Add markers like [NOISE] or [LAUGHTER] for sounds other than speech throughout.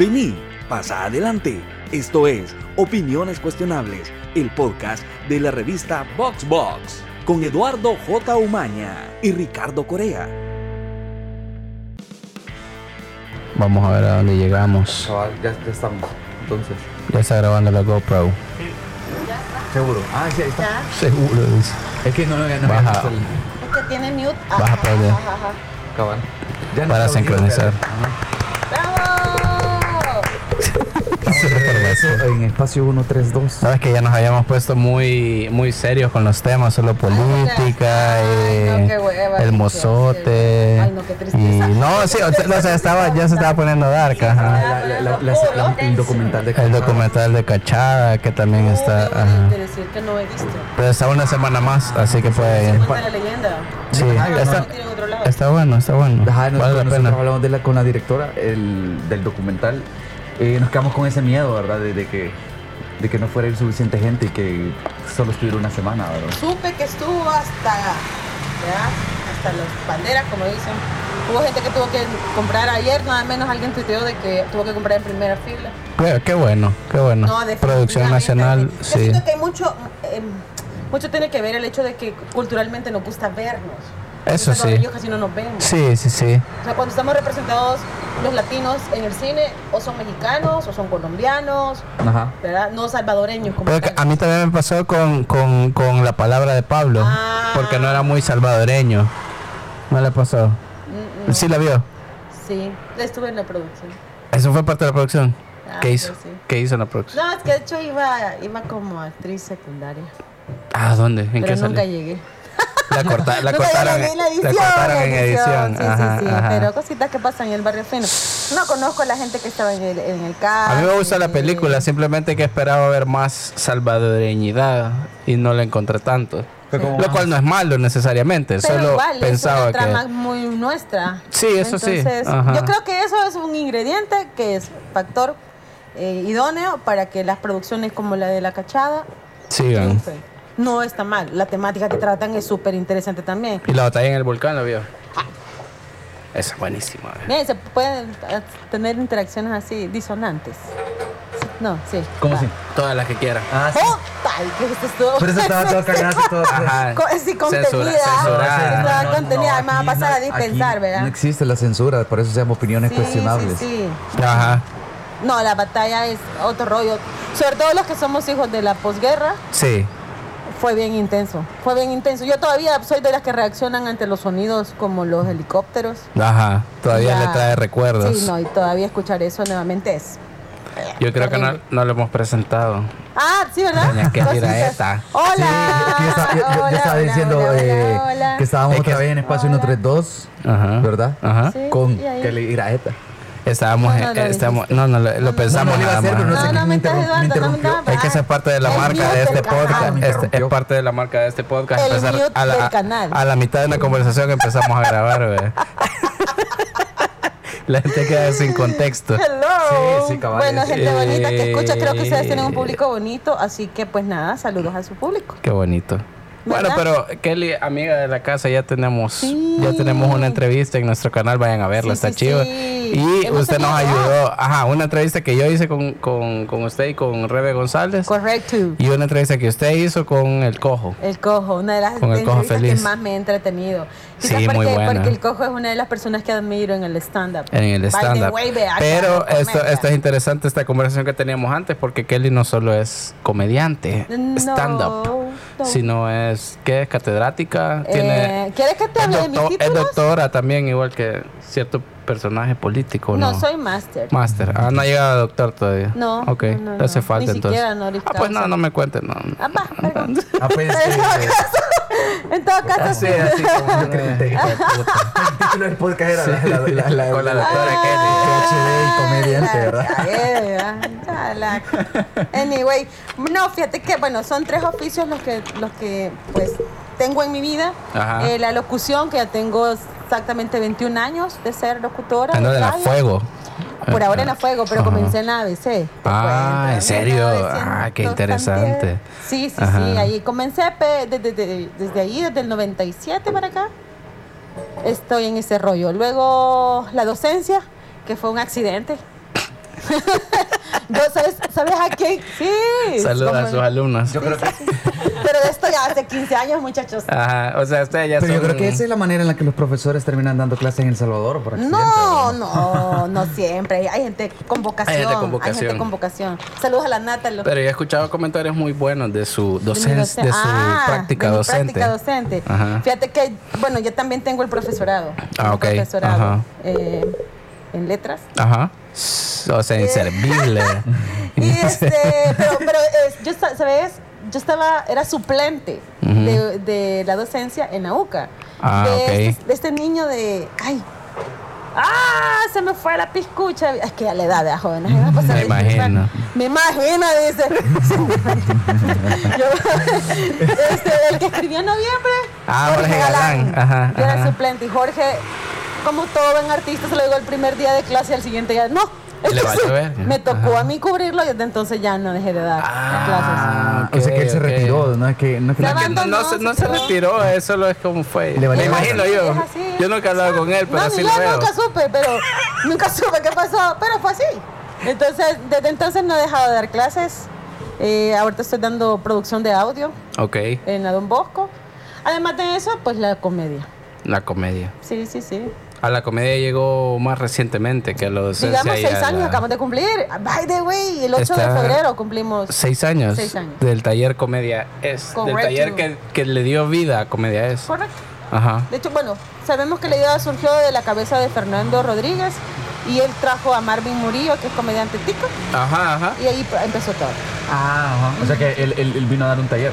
de mí. Pasa adelante. Esto es Opiniones Cuestionables, el podcast de la revista Box Box, con Eduardo J. Umaña y Ricardo Corea. Vamos a ver a dónde llegamos. Chaval, ya, ya estamos. Entonces, Ya está grabando la GoPro. seguro. Ah, sí, ahí está. Ya. Seguro, dice. Es que no, no, no, Baja. Es que tiene mute. Baja Ajá, para allá. ajá, ajá. cabal. Ya Para sincronizar. De regreso en espacio 132. Sabes que ya nos habíamos puesto muy muy serios con los temas, solo política, Ay, eh, no, hueva, el qué mozote. Ay, no, qué y tristeza. no, sí, o sea, o sea, estaba, ya se estaba poniendo dark, ajá. La- la- la- la- la- el documental de El Cachada. documental de Cachada, que también está, ajá. de decir que no he visto. Pero está una semana más, así que puede. Leyenda. Sí, Ay, está, está bueno, está bueno. Ajá, nosotros, Vale la pena. hablamos de la, con la directora el, del documental. Eh, nos quedamos con ese miedo, ¿verdad? De, de que, de que no fuera ir suficiente gente y que solo estuviera una semana, ¿verdad? Supe que estuvo hasta, ¿ya? hasta las banderas, como dicen. Hubo gente que tuvo que comprar ayer, nada menos alguien tuiteó de que tuvo que comprar en primera fila. Qué, qué bueno, qué bueno. No, Producción nacional, Yo sí. siento que hay mucho, em, mucho tiene que ver el hecho de que culturalmente nos gusta vernos. Eso sí. niños casi no nos vemos. Sí, sí, sí. O sea, cuando estamos representados los latinos en el cine, o son mexicanos, o son colombianos, Ajá. ¿verdad? No salvadoreños como Pero a mí también me pasó con, con, con la palabra de Pablo, Ah. porque no era muy salvadoreño. ¿No le pasó? Mm, ¿Sí la vio? Sí, estuve en la producción. ¿Eso fue parte de la producción? Ah, ¿Qué hizo? sí. ¿Qué hizo en la producción? No, es que de hecho iba, iba como actriz secundaria. Ah, ¿dónde? ¿En pero qué nunca salió? llegué. La, corta, la Nunca cortaron, en la la edición. cortaron en edición. Sí, Ajá, sí, sí. ajá. Pero cositas que pasan en el barrio fino. No conozco a la gente que estaba en el, en el carro. A mí me gusta la película, simplemente que esperaba ver más salvadoreñidad y no la encontré tanto. Lo más- cual no es malo necesariamente, Pero solo igual, pensaba es una trama que... muy nuestra. Sí, eso sí, Entonces, ajá. yo creo que eso es un ingrediente que es factor eh, idóneo para que las producciones como la de La Cachada Sigan. triunfen. No está mal. La temática que tratan es súper interesante también. Y la batalla en el volcán, ¿la vio? Esa es buenísima. eh. Bien, se pueden eh, tener interacciones así disonantes. No, sí. ¿Cómo Ah. así? Todas las que quieran. Ah, sí. ¡Puta! ¿Y qué es esto? Pero eso estaba todo cagado y [LAUGHS] todo. Ajá. Co- sí, contenida. Censura- censurada. Estaba No, contenida. no, me va a pasar a dispensar, ¿verdad? No existe la censura, por eso se llama opiniones Sí, cuestionables. Sí, sí. Ajá. No, la batalla es otro rollo. Sobre todo los que somos hijos de la posguerra, Sí. Fue bien intenso. Fue bien intenso. Yo todavía soy de las que reaccionan ante los sonidos como los helicópteros. Ajá. Todavía Ya. le trae recuerdos. Sí, no, y todavía escuchar eso nuevamente es. Yo creo que no, no lo hemos presentado. Ah, sí, ¿verdad? Doña. Raeta. Hola. Sí, yo, estaba, yo- yo- yo Hola, estaba hola, diciendo hola, hola, eh, hola. que estábamos Es que- otra vez en espacio Hola. 132, Ajá. ¿verdad? Ajá. Sí, Con ahí. Kelly Iraeta. Estábamos, No, no, en- lo estamos, dijiste. no, no, lo, lo no, pensamos nada más. no sé No, no, me Es que esa es parte de la marca de este podcast. Este, es parte de la marca de este podcast. El empezar mute a, la, del a- canal. a la mitad de una conversación empezamos a grabar. [LAUGHS] La gente queda sin contexto. Hello. Sí, sí, Bueno, gente bonita que escucha, creo que ustedes Eh. tienen un público bonito, así que pues nada, saludos a su público. Qué bonito. Bueno, pero Kelly, amiga de la casa, ya tenemos, Sí. ya tenemos una entrevista en nuestro canal, vayan a verla, Sí, está sí, chido. Y Hemos usted nos ayudó, ajá, una entrevista que yo hice con, con, con usted y con Rebe González. Correcto. Y una entrevista que usted hizo con el cojo. El cojo, una de las Con el cojo entrevistas feliz. que más me he entretenido. Sí, muy buena. porque el cojo es una de las personas que admiro en el stand-up. En el stand-up. Pero esto, esto es interesante, esta conversación que teníamos antes, porque Kelly no solo es comediante, No, stand-up, no. sino es, ¿qué es? Catedrática. Eh, tiene, ¿Quieres que te es, hable de mis doctor- es títulos? doctora también, igual que cierto personaje político, ¿no? No, soy máster. Máster. Ah, no ha llegado a doctor todavía. No, Ok, no, no, le hace falta Ni entonces. ah, pues no, no me cuentes, no. Ah, va, [LAUGHS] perdón. Ah, pues, [LAUGHS] eh, En todo caso, Así, sí. así como yo creí que- hijo de puta. [LAUGHS] el título del podcast era la, la, la, la, Con la doctora PhD y comediante, ¿verdad? Ya, ya, ya, la- Anyway, no, fíjate que, bueno, son tres oficios los que, los que pues, tengo en mi vida. Eh, la locución, que ya tengo exactamente 21 años de ser locutora. Ah, no, de la fuego. Por ahora en la fuego, pero Ajá. comencé en la ABC. Ah, ¿en serio? 1900 Ah, qué interesante. Sí, sí, Ajá. sí. Ahí comencé desde, desde- desde ahí, desde el 97 para acá. Estoy en ese rollo. Luego la docencia, que fue un accidente. [LAUGHS] Yo, ¿sabes, ¿Sabes a quién? Sí. Saludos a sus alumnos. Yo creo que, Pero de esto ya hace 15 años, muchachos. Ajá, o sea, ustedes ya pero yo creo que esa es la manera en la que los profesores terminan dando clases en El Salvador por accidente. No, no, no siempre. Hay- Hay gente con vocación. Hay gente con vocación. gente con vocación. Saludos a la Nata. Pero yo he escuchado comentarios muy buenos de su de mi docencia, de su Ah, práctica de docente. práctica docente. Ajá. Fíjate que, bueno, yo también tengo el profesorado. Ah, ok. Profesorado Ajá. eh, en letras. Ajá. O sea, inservible. [LAUGHS] Y este, pero, pero yo, sa- ¿sabes? Yo estaba, era suplente de, de la docencia en la UCA. Ah, de, este, de este niño de, ay, ¡Ah! Se me fue la piscucha. Es que a la edad de jóvenes. ¿eh? Pues, Me imagino. Me imagino, dice. [LAUGHS] Yo- [LAUGHS] este, el que escribió en noviembre. Ah, Jorge Galán. Ajá, Yo era suplente. Y Jorge, como todo buen artista, se lo digo el primer día de clase y al siguiente ya. No. Le. [LAUGHS] Me tocó Ajá. a mí cubrirlo y desde entonces ya no dejé de dar clases. Ah, o sea que él se retiró, no es que no es que Se no- Que no, no se, no se Abandonó, se retiró, eso lo es como fue. Le imagino yo. Yo nunca he hablado con él, pero no, así lo yo veo. nunca supe, pero nunca [LAUGHS] supe qué pasó, pero fue así. Entonces, desde entonces no he dejado de dar clases. Eh, ahorita estoy dando producción de audio Ok, en la Don Bosco. Además de eso, pues la comedia. la comedia. Sí, sí, sí. A la comedia llegó más recientemente que a docencia. Digamos seis años la- acabamos de cumplir. By the way, el 8 Está- de febrero cumplimos. Seis años, Seis años. del taller Comedia Es. Del Correcto. taller que, que le dio vida a Comedia Es. Correcto. Ajá. De hecho, bueno, sabemos que la idea surgió de la cabeza de Fernando Rodríguez y él trajo a Marvin Murillo, que es comediante tico, Ajá, ajá. y ahí empezó todo. Ah, ajá. O sea que él, él- él vino a dar un taller.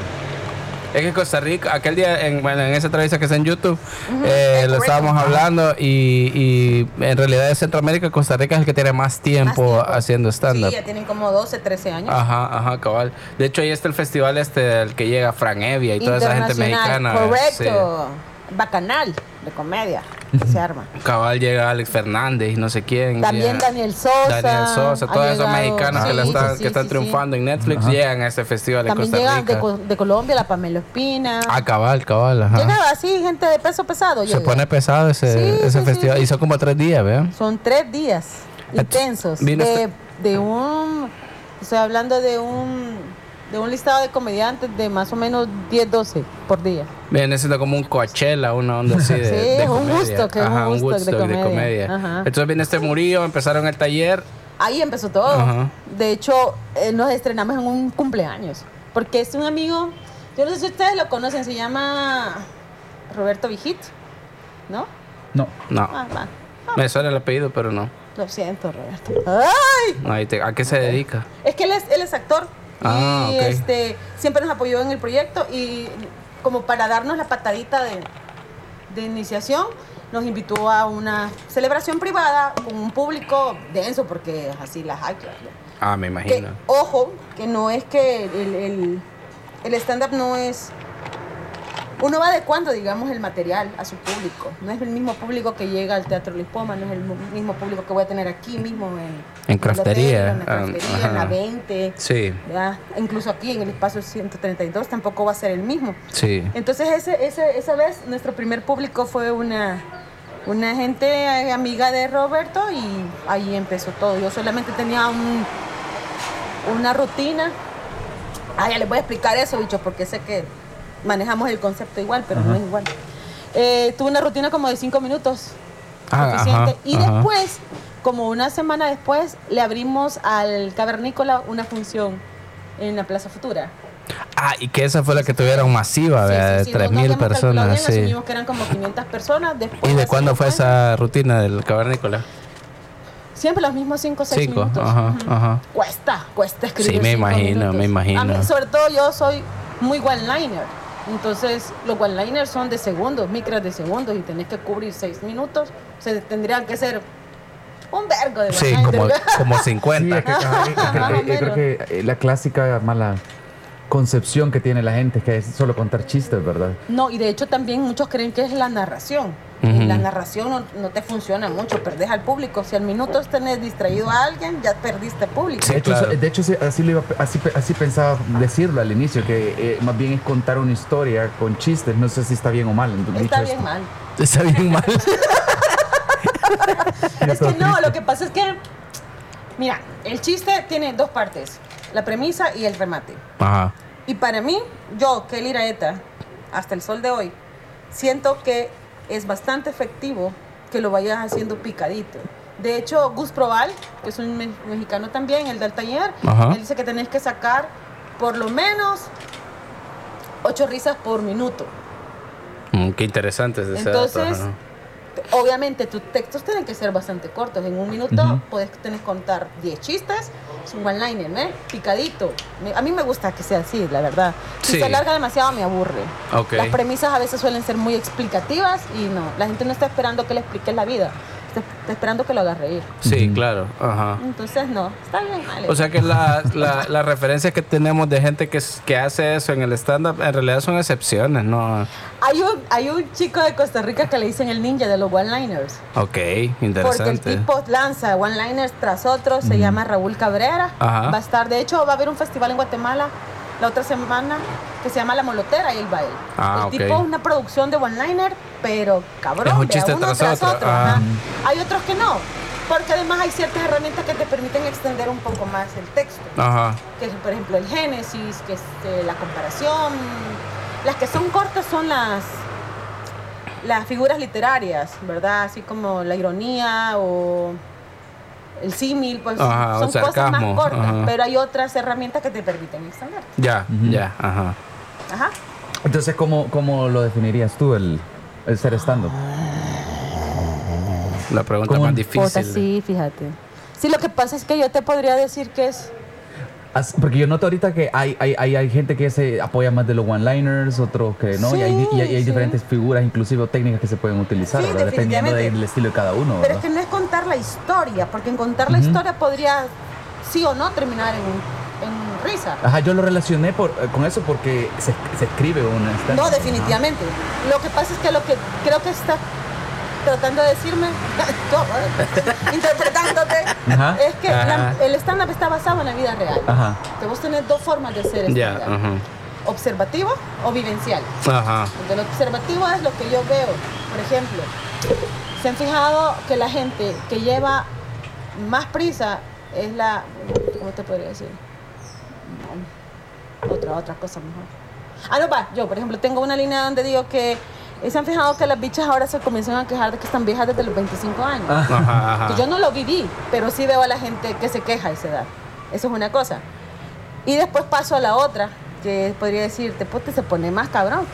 Es que Costa Rica, aquel día, en, bueno, en esa entrevista que está en YouTube, eh, lo estábamos hablando y, y en realidad de Centroamérica, Costa Rica es el que tiene más tiempo, Más tiempo. haciendo stand-up. Sí, ya tienen como 12, 13 años. Ajá, ajá, cabal. De hecho, ahí está el festival este al que llega Fran Evia y toda esa gente mexicana. Correcto. Bacanal de comedia. Se arma. Cabal llega Alex Fernández y no sé quién. También Daniel Sosa. Daniel Sosa, todos esos mexicanos que, están, sí, que están sí, triunfando en Netflix llegan a este festival También Costa llega Rica. de, Co- de Colombia la Pamela Espina. Ah, cabal, cabal, ajá. Llega así, gente de peso pesado. Se llega. pone pesado ese, Sí, ese festival. sí. Y son como tres días, ¿vean? Son tres días intensos. De, este- de un. Estoy hablando de un. De un listado de comediantes de más o menos 10, 12 por día. Viene siendo como un Coachella, una onda así de, [LAUGHS] Sí, de es un gusto, que es un Ajá, gusto de comedia. de comedia. Ajá. Entonces viene este Murillo, empezaron el taller. Ahí empezó todo. Ajá. De hecho, eh, nos estrenamos en un cumpleaños. Porque es un amigo, yo no sé si ustedes lo conocen, se llama Roberto Vigit, ¿no? No. No, Ah, va. me suena el apellido, pero no. Lo siento, Roberto. ¡Ay! Ahí te- ¿A qué se dedica? Es que él es, él es actor. Ah, y este, siempre nos apoyó en el proyecto y como para darnos la patadita de, de iniciación, nos invitó a una celebración privada con un público denso, porque así las hay. Ah, me Que, imagino. ojo, que no es que el, el, el stand-up no es... Uno va adecuando, digamos, el material a su público. No es el mismo público que llega al Teatro Lispoma, no es el mismo público que voy a tener aquí mismo en... En craftería, En la craftería, en la ajá. 20. Sí, ¿verdad? Incluso aquí en el espacio 132 tampoco va a ser el mismo. sí. Entonces ese, ese- esa vez nuestro primer público fue una, una gente eh, amiga de Roberto y ahí empezó todo. Yo solamente tenía un, una rutina. Ah, ya les voy a explicar eso, bicho, porque sé que manejamos el concepto igual, pero no es igual. Eh, tuve una rutina como de cinco minutos. Ah, suficiente. ajá, y ajá. después, como una semana después, le abrimos al Cavernícola una función en la Plaza Futura. Ah, y que esa fue la que tuvieron masiva, Sí, sí, De sí, no- no 3.000 habíamos calculado personas, bien, sí. Asumimos que eran como 500 personas. Después ¿Y de cuándo fue esa rutina del cavernícola? Siempre los mismos 5 o 6 Cinco, minutos. ajá, ajá. Cuesta, cuesta escribir. Sí, me imagino, minutos. me imagino. A mí, sobre todo, yo soy muy one-liner. Entonces, los one-liners son de segundos, micras de segundos, y tenés que cubrir 6 minutos. O sea, tendrían que ser un vergo de Sí, como, como Sí, 50. es que, [LAUGHS] ajá, es que- Más o eh, creo que la clásica mala concepción que tiene la gente es que es solo contar chistes, ¿verdad? No, y de hecho también muchos creen que es la narración. La narración no, no te funciona mucho, perdés al público. Si al minuto tenés distraído a alguien, ya perdiste público. Sí, de hecho, claro. de hecho sí, así, lo iba- así, así pensaba decirlo al inicio, que eh, más bien es contar una historia con chistes. No sé si está bien o mal. Está bien esto. mal. Está bien mal. [LAUGHS] [LAUGHS] Es que no, lo que pasa es que Mira, el chiste tiene dos partes, la premisa y el remate. Ajá. Y para mí, yo, Kelly Iraeta, hasta el sol de hoy, siento que es bastante efectivo que lo vayas haciendo picadito. De hecho, Gus Proval, que es un me- mexicano también, el del taller, Ajá. él dice que tenés que sacar por lo menos ocho risas por minuto. Mm, qué interesante es ese Entonces, obviamente tus textos tienen que ser bastante cortos. En un minuto puedes tener que contar 10 chistes, es un one-liner, ¿eh? Picadito. A mí me gusta que sea así, la verdad. Si Sí. se alarga demasiado me aburre. Ok. Las premisas a veces suelen ser muy explicativas y no. La gente no está esperando que le expliques la vida. Está, está esperando que lo hagas reír. Sí, claro. Ajá. Entonces, no. Está bien, vale. O sea que la- la- las referencias que tenemos de gente que, que hace eso en el stand-up en realidad son excepciones, ¿no? hay, un, hay un chico de Costa Rica que le dicen el ninja de los one-liners. Ok, Porque el interesante. tipo lanza one-liners tras otros, se llama Raúl Cabrera. Ajá. Va a estar, de hecho, va a haber un festival en Guatemala la otra semana que se llama La Molotera y él va ir. Ah, el ok. tipo es una producción de one-liner, pero cabrón, Es un vea, chiste uno tras otro. Ah. Hay otros que no, porque además hay ciertas herramientas que te permiten extender un poco más el texto Ajá. que es por ejemplo el génesis, que es eh, la comparación. Las que son cortas son las las figuras literarias, ¿verdad? Así como la ironía o el símil, pues Ajá, son cosas más cortas, ajá. pero hay otras herramientas que te permiten extender. Ya, ya, ajá. Ajá. Entonces, ¿cómo, cómo lo definirías tú el, el ser stand-up? La pregunta ¿Cómo? más difícil. sí, fíjate. Sí, lo que pasa es que yo te podría decir que es Porque yo noto ahorita que hay, hay, hay, hay gente que se apoya más de los one-liners, otros que no, y hay, Sí, y hay- y hay sí. diferentes figuras, inclusive técnicas que se pueden utilizar, Sí, dependiendo del estilo de cada uno. Pero es que no es contar la historia, porque en contar la historia podría sí o no terminar en, en risa. Ajá, yo lo relacioné por, eh, con eso porque se, se escribe un stand No, definitivamente. Lo que pasa es que lo que creo que está tratando de decirme, [LAUGHS] interpretándote, Ajá. es que la- el stand-up está basado en la vida real. Ajá. Que vos tenés dos formas de hacer stand-up. Observativo o vivencial. Ajá. Lo observativo es lo que yo veo. Por ejemplo, se han fijado que la gente que lleva más prisa es la. ¿Cómo te podría decir? Otra, otra cosa mejor. Ah, no, va. Yo, por ejemplo, tengo una línea donde digo que eh, se han fijado que las bichas ahora se comienzan a quejar de que están viejas desde los 25 años. Ajá, ajá. Que yo no lo viví, pero sí veo a la gente que se queja a esa edad. Eso es una cosa. Y después paso a la otra, que podría decirte, puta, se pone más cabrón.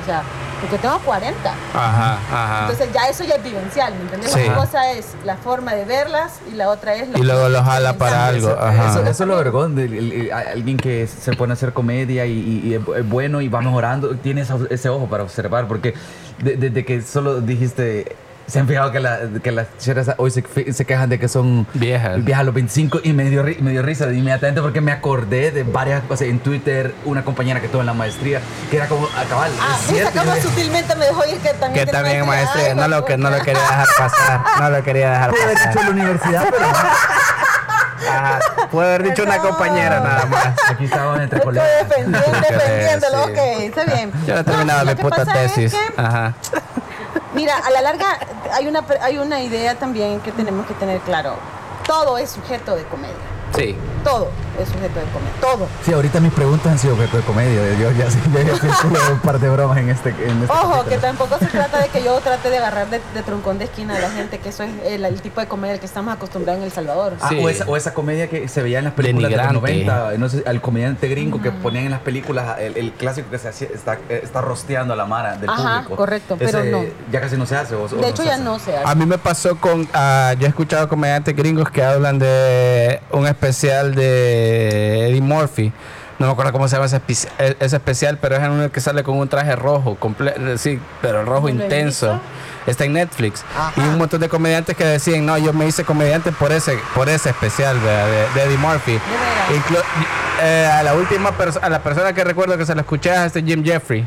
Fi". O sea, porque tengo 40. Ajá, ajá. Entonces ya eso ya es vivencial, ¿me entiendes? Sí. Una cosa es la forma de verlas y la otra es lo Y luego lo jala para algo. Ajá. Eso, eso es lo vergón de el- el- alguien que se pone a hacer comedia y, y- y es bu- es bueno y va mejorando, tiene esa- ese ojo para observar, porque de- desde que solo dijiste, se han fijado que, la- que las cheras hoy se, quejan de que son Viejas. viejas a los 25 y me dio, ri- me dio risa inmediatamente porque me acordé de varias cosas en Twitter, una compañera que tuvo en la maestría, que era como, a cabal, Ah, es esa cierto, como yo- sutilmente me dejó ir que también Que también maestría. maestría, Ay, no lo que no lo quería dejar pasar, no lo quería dejar Pude haber dicho pasar. en la universidad, pero Ajá. Puede haber dicho una compañera nada más. aquí estábamos entre Estoy colegas. defendiendo, Sí. defendiéndolo, ok, está bien. Yo no he terminado lo mi puta es tesis. que, Ajá. Mira, a la larga hay una, hay una idea también que tenemos que tener claro. Todo es sujeto de comedia. Sí. Todo es sujeto de comedia. Todo. Sí, ahorita mis preguntas han sido objeto de comedia. Yo ya, yo ya un par de bromas en este. En este Ojo, que tampoco se trata de que yo trate de agarrar de, de troncón de esquina a la gente, que eso es el, el tipo de comedia al que estamos acostumbrados en El Salvador. Ah, Sí. o, esa, o esa comedia que se veía en las películas de los Denigrante. 90, no sé, al comediante gringo que ponían en las películas, el, el clásico que se hacía, está, eh, está rosteando a la mara del Ajá, público. correcto, pero no. Ya casi no se hace. O, o de hecho, ya hace. no se hace. A mí me pasó con. ah, yo he escuchado comediantes gringos que hablan de un especial de Eddie Murphy. No me acuerdo cómo se llama ese, e- ese especial, pero es en uno que sale con un traje rojo, comple- sí, pero rojo ¿No lo he intenso. Está en Netflix. Ajá. Y un montón de comediantes que decían, no, yo me hice comediante por ese, por ese especial de, de Eddie Murphy. Inclu- eh, a la última persona, a la persona que recuerdo que se lo escuché es este Jim Jeffrey,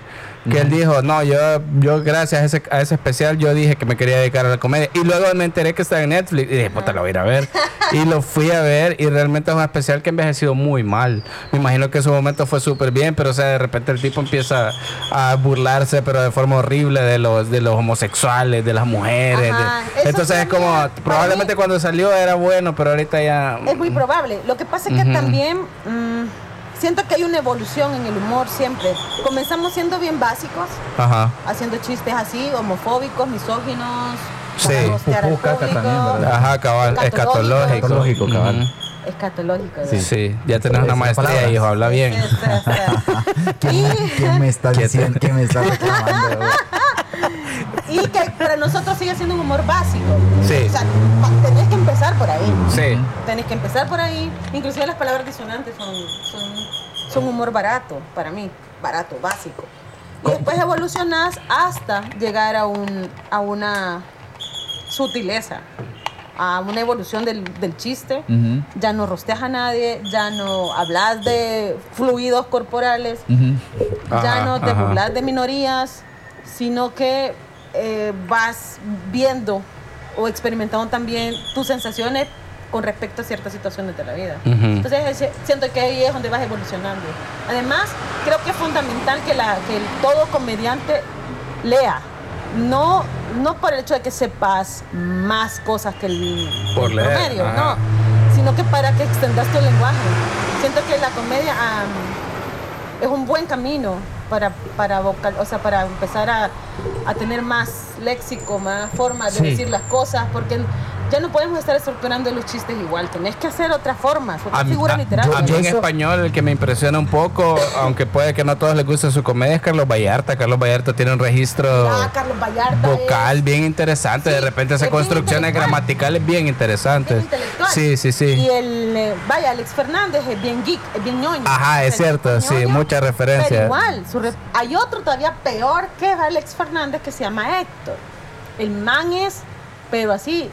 que él dijo, no, yo, yo gracias a ese, a ese especial yo dije que me quería dedicar a la comedia. Y luego me enteré que estaba en Netflix y dije, puta, lo voy a ir a ver. [LAUGHS] y lo fui a ver y realmente es un especial que ha envejecido muy mal. Me imagino que en su momento fue súper bien, pero o sea, de repente el tipo empieza a burlarse, pero de forma horrible de los, de los homosexuales sexuales de las mujeres. De- entonces es como, probablemente mí- cuando salió era bueno, pero ahorita ya... Es muy probable. Lo que pasa es que también mm, siento que hay una evolución en el humor siempre. Comenzamos siendo bien básicos, Ajá. haciendo chistes así, homofóbicos, misóginos, Sí. también, ¿verdad? Ajá, cabal, escatológico. Escatológico, cabal. Escatológico. Sí, ¿verdad? ya tenés una maestría, hijo, habla bien. ¿Quién, quién me está ¿Qué diciendo? ¿Quién me está reclamando? [LAUGHS] Y que para nosotros sigue siendo un humor básico. Sí. O sea, empezar por ahí. Sí. Tenés que empezar por ahí. Inclusive las palabras disonantes son, son, son humor barato para mí. Barato, básico. Y después evolucionás hasta llegar a, un, a una sutileza, a una evolución del, del chiste. Ya no rosteas a nadie, ya no hablas de fluidos corporales, ya Ajá, no te ajá. burlas de minorías, sino que eh, vas viendo o experimentando también tus sensaciones con respecto a ciertas situaciones de la vida. Ujú. Entonces ese- siento que ahí es donde vas evolucionando. Además, creo que es fundamental que, la, que el todo comediante lea. No, no por el hecho de que sepas más cosas que el, Por leer, promedio, ajá. no, sino que para que extendas tu lenguaje. Siento que la comedia am, es un buen camino para, para, vocal, o sea, para empezar a, a tener más léxico, más formas de Sí. decir las cosas, porque ya no podemos estar estructurando los chistes igual, tenés que hacer otras formas, otras A, figuras a- literarias. a mí en español el que me impresiona un poco, [LAUGHS] aunque puede que no a todos les guste su comedia, es Carlos Vallarta. Carlos Vallarta tiene un registro Ah, vocal es- bien interesante. de repente hace construcciones gramaticales bien interesantes. Sí, sí, sí. Y el, eh, vaya, Alex Fernández es bien geek, es bien ñoño. Ajá, es cierto, sí, ñoño, mucha referencia. Pero igual, su re- hay otro todavía peor que Alex Fernández que se llama Héctor. El man es, pero así,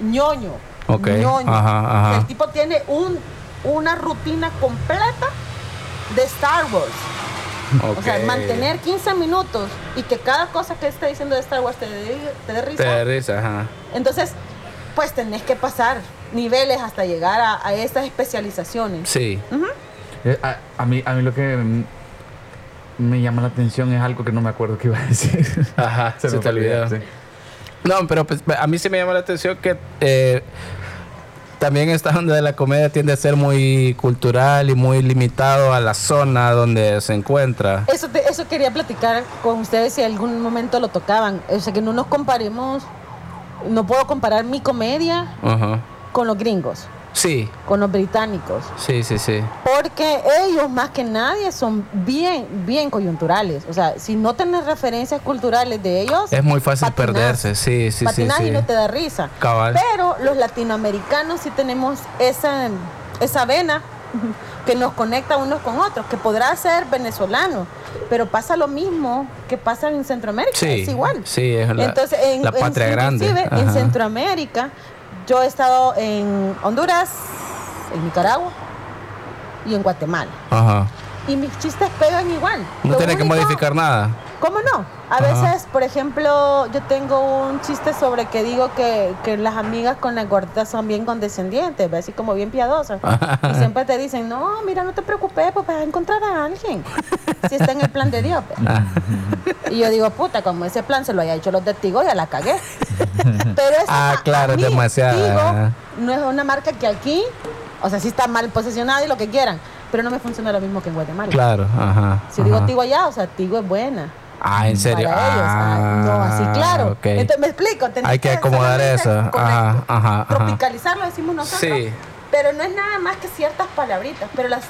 ñoño. Ok, ñoño. ajá, ajá. O sea, El tipo tiene un, una rutina completa de Star Wars. O sea, mantener 15 minutos y que cada cosa que esté diciendo de Star Wars te dé, te dé risa. Te da risa, ajá. Entonces, pues tenés que pasar niveles hasta llegar a, a estas especializaciones. Sí. Eh, a, a mí, a mí lo que me llama la atención es algo que no me acuerdo que iba a decir. Ajá, [LAUGHS] se, me te olvidó. sí. No, pero pues, a mí sí me llama la atención que eh, también esta [LAUGHS] onda de la comedia tiende a ser muy cultural y muy limitado a la zona donde se encuentra. Eso, te- eso quería platicar con ustedes si algún momento lo tocaban. O sea, que no nos comparemos. No puedo comparar mi comedia con los gringos, Sí, con los británicos. sí, sí, sí. Porque ellos, más que nadie, son bien, bien coyunturales. O sea, si no tenés referencias culturales de ellos, Es muy fácil patinás. perderse, sí, sí, sí, patinás sí. y no te da risa. Cabal. Pero los latinoamericanos sí tenemos esa, esa vena [LAUGHS] que nos conecta unos con otros, que podrá ser venezolano, pero pasa lo mismo que pasa en Centroamérica, Sí, es igual. sí, es la- Entonces, en, la patria en- grande. inclusive en. Centroamérica, yo he estado en Honduras, en Nicaragua y en Guatemala. Ajá. Y mis chistes pegan igual. No tiene que modificar nada. ¿Cómo no? A Ajá. veces, por ejemplo, yo tengo un chiste sobre que digo que, que las amigas con las gorditas son bien condescendientes, así como bien piadosas. Y [LAUGHS] siempre te dicen, no, mira, no te preocupes, pues vas a encontrar a alguien. Si está en el plan de Dios. pues". [LAUGHS] Y yo digo, puta, como ese plan se lo haya hecho los de Tigo, ya la cagué. Pero esa, [LAUGHS] Ah, claro, demasiado, no es una marca que aquí, o sea, sí está mal posicionada y lo que quieran, pero no me funciona lo mismo que en Guatemala. Claro, ajá. Si digo ajá. Tigo allá, o sea, Tigo es buena. Ah, en serio. Para ellos. Ah, no, así claro. ok. Entonces me explico. Hay que acomodar eso. Ajá, ajá, ajá. Tropicalizarlo decimos nosotros. Sí. Pero no es nada más que ciertas palabritas. Pero las-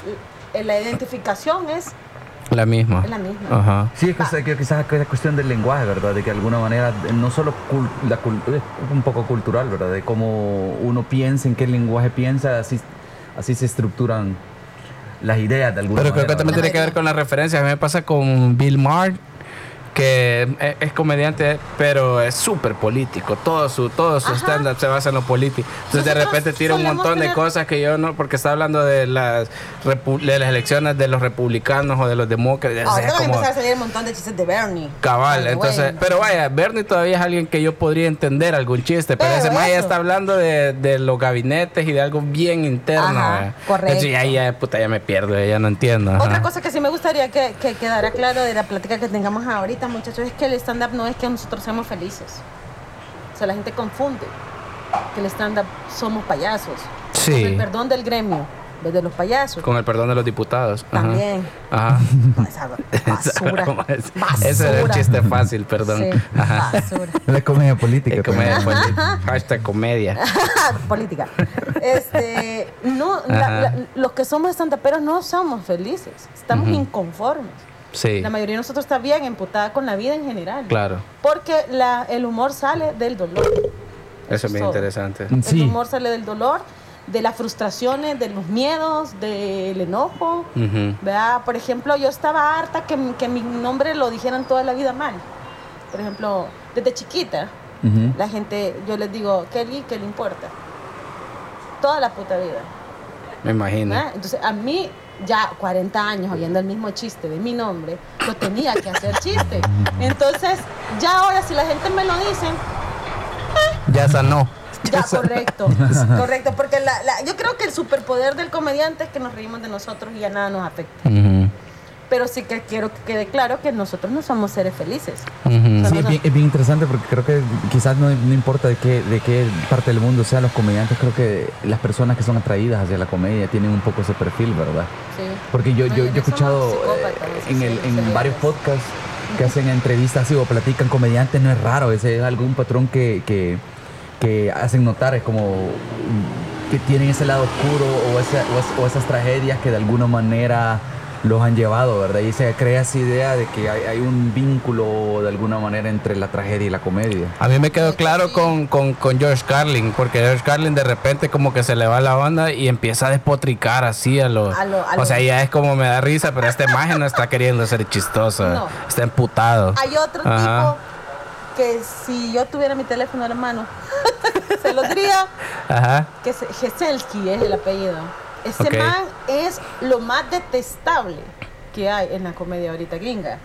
eh, la identificación es, La misma. es la misma. Ajá. Sí, es que, que quizás es cuestión del lenguaje, ¿verdad? De que de alguna manera, eh, no solo la cul- es un poco cultural, ¿verdad? De cómo uno piensa, en qué lenguaje piensa, así, así se estructuran las ideas de alguna Pero creo que también ¿verdad? tiene que ver con las referencias. A mí me pasa con Bill Maher, que es, es comediante, pero es súper político. Todo su, todo su stand-up se basa en lo político. Entonces de repente tira un montón de cosas que yo no, porque está hablando de las, de las elecciones de los republicanos o de los demócratas. Sea, Ahora es como a salir un montón de chistes de Bernie. cabal. Ay, Entonces, bueno. pero vaya, Bernie todavía es alguien que yo podría entender algún chiste, pero, Pero ese más ya está hablando de, de los gabinetes y de algo bien interno. Ajá, correcto. Entonces ya, ya, puta, ya me pierdo, ya no entiendo. Otra ajá. cosa que sí me gustaría que, que quedara claro de la plática que tengamos ahorita ahorita, muchachos, es que el stand-up no es que nosotros seamos felices. O sea, la gente confunde que el stand-up somos payasos. Sí. Con el perdón del gremio, de los payasos. Con el perdón de los diputados. También. Ajá. [LAUGHS] Esa basura. ¿Cómo es? [LAUGHS] Ese era el chiste fácil, perdón. Sí, Ajá. basura. La comedia política. Comedia, política. Hashtag comedia. [LAUGHS] política. Este, no, la- los que somos estandaperos no somos felices, estamos inconformes. Sí, La mayoría de nosotros está bien emputada con la vida en general. claro. Porque la, el humor sale del dolor. Eso es bien todo. interesante. Sí. El humor sale del dolor, de las frustraciones, de los miedos, del enojo. Ujú. ¿verdad? Por ejemplo, yo estaba harta que, que mi nombre lo dijeran toda la vida mal. Por ejemplo, desde chiquita, Ujú. la gente, yo les digo, Kelly, ¿qué le importa? Toda la puta vida. Me imagino. ¿verdad? Entonces, a mí, ya 40 años oyendo el mismo chiste de mi nombre, yo tenía que hacer chiste. Entonces, ya ahora, si la gente me lo dice, Ya sanó. ya, [LAUGHS] correcto, correcto, porque la- la- yo creo que el superpoder del comediante es que nos reímos de nosotros y ya nada nos afecta. Pero sí que quiero que quede claro que nosotros no somos seres felices. Ujú. Sí, es bien, es bien interesante porque creo que quizás no, no importa de qué, de qué parte del mundo sean los comediantes, creo que las personas que son atraídas hacia la comedia tienen un poco ese perfil, ¿verdad? Sí. Porque yo, No, yo, yo he escuchado eh, sí, en, el, sí, en sí. varios podcasts que hacen entrevistas así o platican comediantes, no es raro, ese es algún patrón que, que, que hacen notar, es como que tienen ese lado oscuro o, esa- o o esas tragedias que de alguna manera los han llevado, ¿verdad? Y se crea esa idea de que hay, hay un vínculo de alguna manera entre la tragedia y la comedia. A mí me quedó claro con, con, con George Carlin, porque George Carlin de repente como que se le va la onda y empieza a despotricar así a los... A lo- a o lo- sea, ya es como me da risa, pero esta imagen no está queriendo ser chistoso. No. Está emputado. Hay otro Ajá. tipo que si yo tuviera mi teléfono en la mano, [LAUGHS] se lo diría Ajá. que se- Geselsky es el apellido. Ese man es lo más detestable que hay en la comedia ahorita gringa.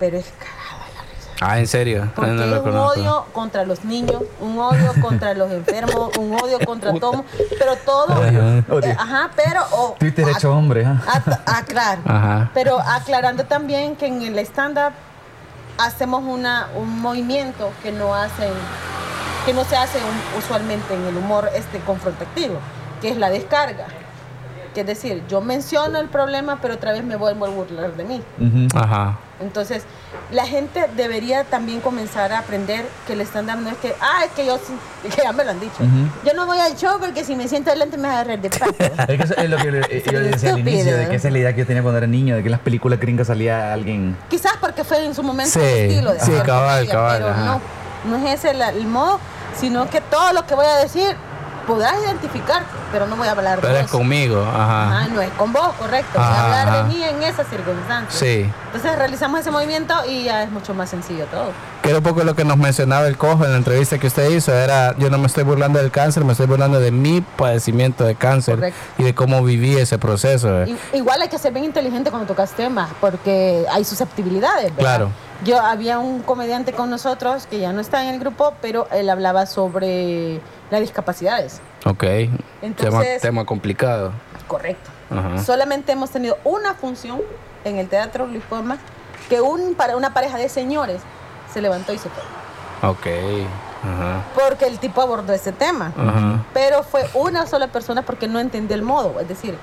Pero es cagada la risa. Ah, ¿en serio? Porque No, no lo es un conozco. odio contra los niños, un odio contra los enfermos, un odio contra todo, pero todo, Ajá. eh, ajá, pero oh, Twitter a- hecho hombre, ¿ah? a- aclar, Ajá. pero aclarando también que en el stand-up hacemos una, un movimiento que no hacen, que no se hace un- usualmente en el humor este confrontativo, que es la descarga. Que es decir, yo menciono el problema, pero otra vez me vuelvo a burlar de mí. Ujú. Ajá. Entonces, la gente debería también comenzar a aprender que el stand-up no es que, ah, es que yo, [LAUGHS] que ya me lo han dicho. Ujú. Yo no voy al show porque si me siento adelante me va a agarrar de pato. [LAUGHS] Es que eso es lo que yo [LAUGHS] le decía al inicio, de que esa es la idea que yo tenía cuando era niño, de que en las películas gringas salía alguien... Quizás porque fue en su momento Sí, el estilo de sí, cabal, cabal, pero ajá. no, no es ese la- el modo, sino que todo lo que voy a decir podrás identificarte, pero no voy a hablar Pero de es vos. conmigo. Ajá. Ajá, no es con vos, correcto. Voy a hablar ajá. de mí en esa circunstancia. Sí. Entonces realizamos ese movimiento y ya es mucho más sencillo todo. Que era un poco lo que nos mencionaba el cojo en la entrevista que usted hizo. Era, yo no me estoy burlando del cáncer, me estoy burlando de mi padecimiento de cáncer Correcto. y de cómo viví ese proceso. I- Igual hay que ser bien inteligente cuando tocas temas, porque hay susceptibilidades. ¿verdad? Claro. Yo había un comediante con nosotros que ya no está en el grupo, pero él hablaba sobre las discapacidades. Ok. Entonces- tema complicado. Correcto. Ajá. Solamente hemos tenido una función en el Teatro Luis Poma que un, para una pareja de señores se levantó y se fue. Ok. Ajá. Porque el tipo abordó ese tema. Ajá. Pero fue una sola persona porque no entendió el modo. Es decir,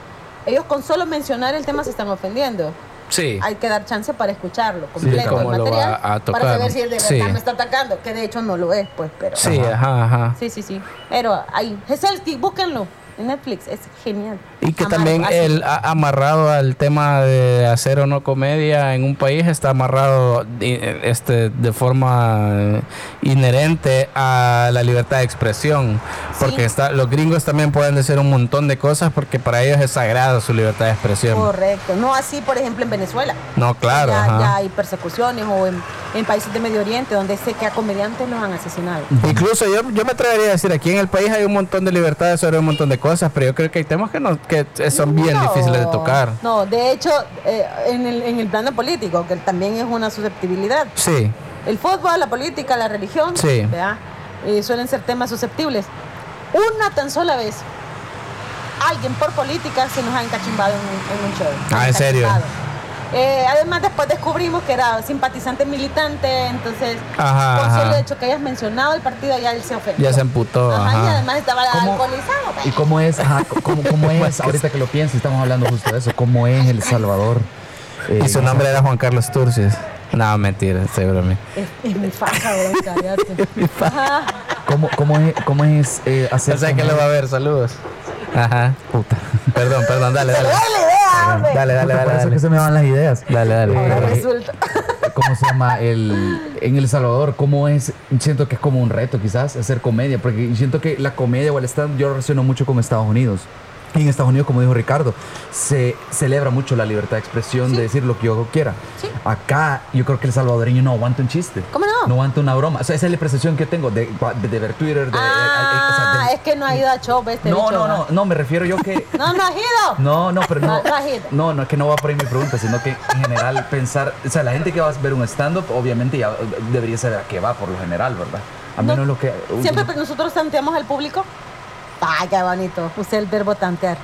ellos con solo mencionar el tema se están ofendiendo. Sí. Hay que dar chance para escucharlo completo, cómo el lo material, va a tocar. para saber si de verdad Sí. me está atacando, que de hecho no lo es, pues, pero... Sí, ajá, ajá. Sí, sí, sí. Pero ahí, Geselski, búsquenlo en Netflix, es genial. Y que también así. el a- amarrado al tema de hacer o no comedia en un país está amarrado de, este, de forma inherente a la libertad de expresión. Porque Sí. está, los gringos también pueden decir un montón de cosas porque para ellos es sagrado su libertad de expresión. Correcto. No así, por ejemplo, en Venezuela. No, claro. ya, hay persecuciones o en, en países de Medio Oriente donde sé que a comediantes los han asesinado. Incluso yo, yo me atrevería a decir, aquí en el país hay un montón de libertades sobre un montón de cosas, pero yo creo que hay temas que, no, que son bien No, difíciles de tocar. No, de hecho, eh, en, el, en el plano político, que también es una susceptibilidad. Sí, El fútbol, la política, la religión, Sí. Eh, suelen ser temas susceptibles. Una tan sola vez, alguien por política se nos ha encachimbado en en un show. Ah, ¿en serio? Eh, además, después descubrimos que era simpatizante militante, entonces, Ajá, con ajá. solo hecho que hayas mencionado el partido, ya él se ofendió. Ya se emputó, Ajá, y además estaba ¿Cómo- alcoholizado. ¿Y cómo es, ajá, cómo, cómo es, [LAUGHS] ahorita que lo pienso, estamos hablando justo de eso, cómo es El Salvador? Eh, Y su nombre era Juan Carlos Turcios. No, mentira, estoy bromeando. Es, es mi faja, bro, cállate. [LAUGHS] ¿Cómo, cómo es, cómo es eh, hacer O sea que lo va a ver, saludos. Ajá. Puta. Perdón, perdón, dale, le dale. Hombre. Dale, dale, dale. por eso dale. que se me van las ideas. Dale, dale. Ahora Eh, resulta. [LAUGHS] ¿Cómo se llama? El, en El Salvador, ¿cómo es? Siento que es como un reto quizás hacer comedia, porque siento que la comedia o el stand yo lo relaciono mucho con Estados Unidos. En Estados Unidos, como dijo Ricardo, se celebra mucho la libertad de expresión de decir lo que yo quiera. Sí. Acá yo creo que el salvadoreño no aguanta un chiste. ¿Cómo no? No aguanta una broma. O sea, esa es la percepción que tengo de, de- de ver Twitter. De, Ah, eh, o sea, de- es que no ha ido a show, este no, bicho, no, no, no, me refiero yo que... [LAUGHS] No, no has ido. No, no, pero no. No, no has ido. No, no, es que no va por ahí mi pregunta, sino que en general pensar. O sea, la gente que va a ver un stand-up, obviamente ya debería saber a qué va por lo general, ¿verdad? A No, menos lo que. Siempre nosotros tanteamos al público. Ay, qué bonito. Usé el verbo tantear.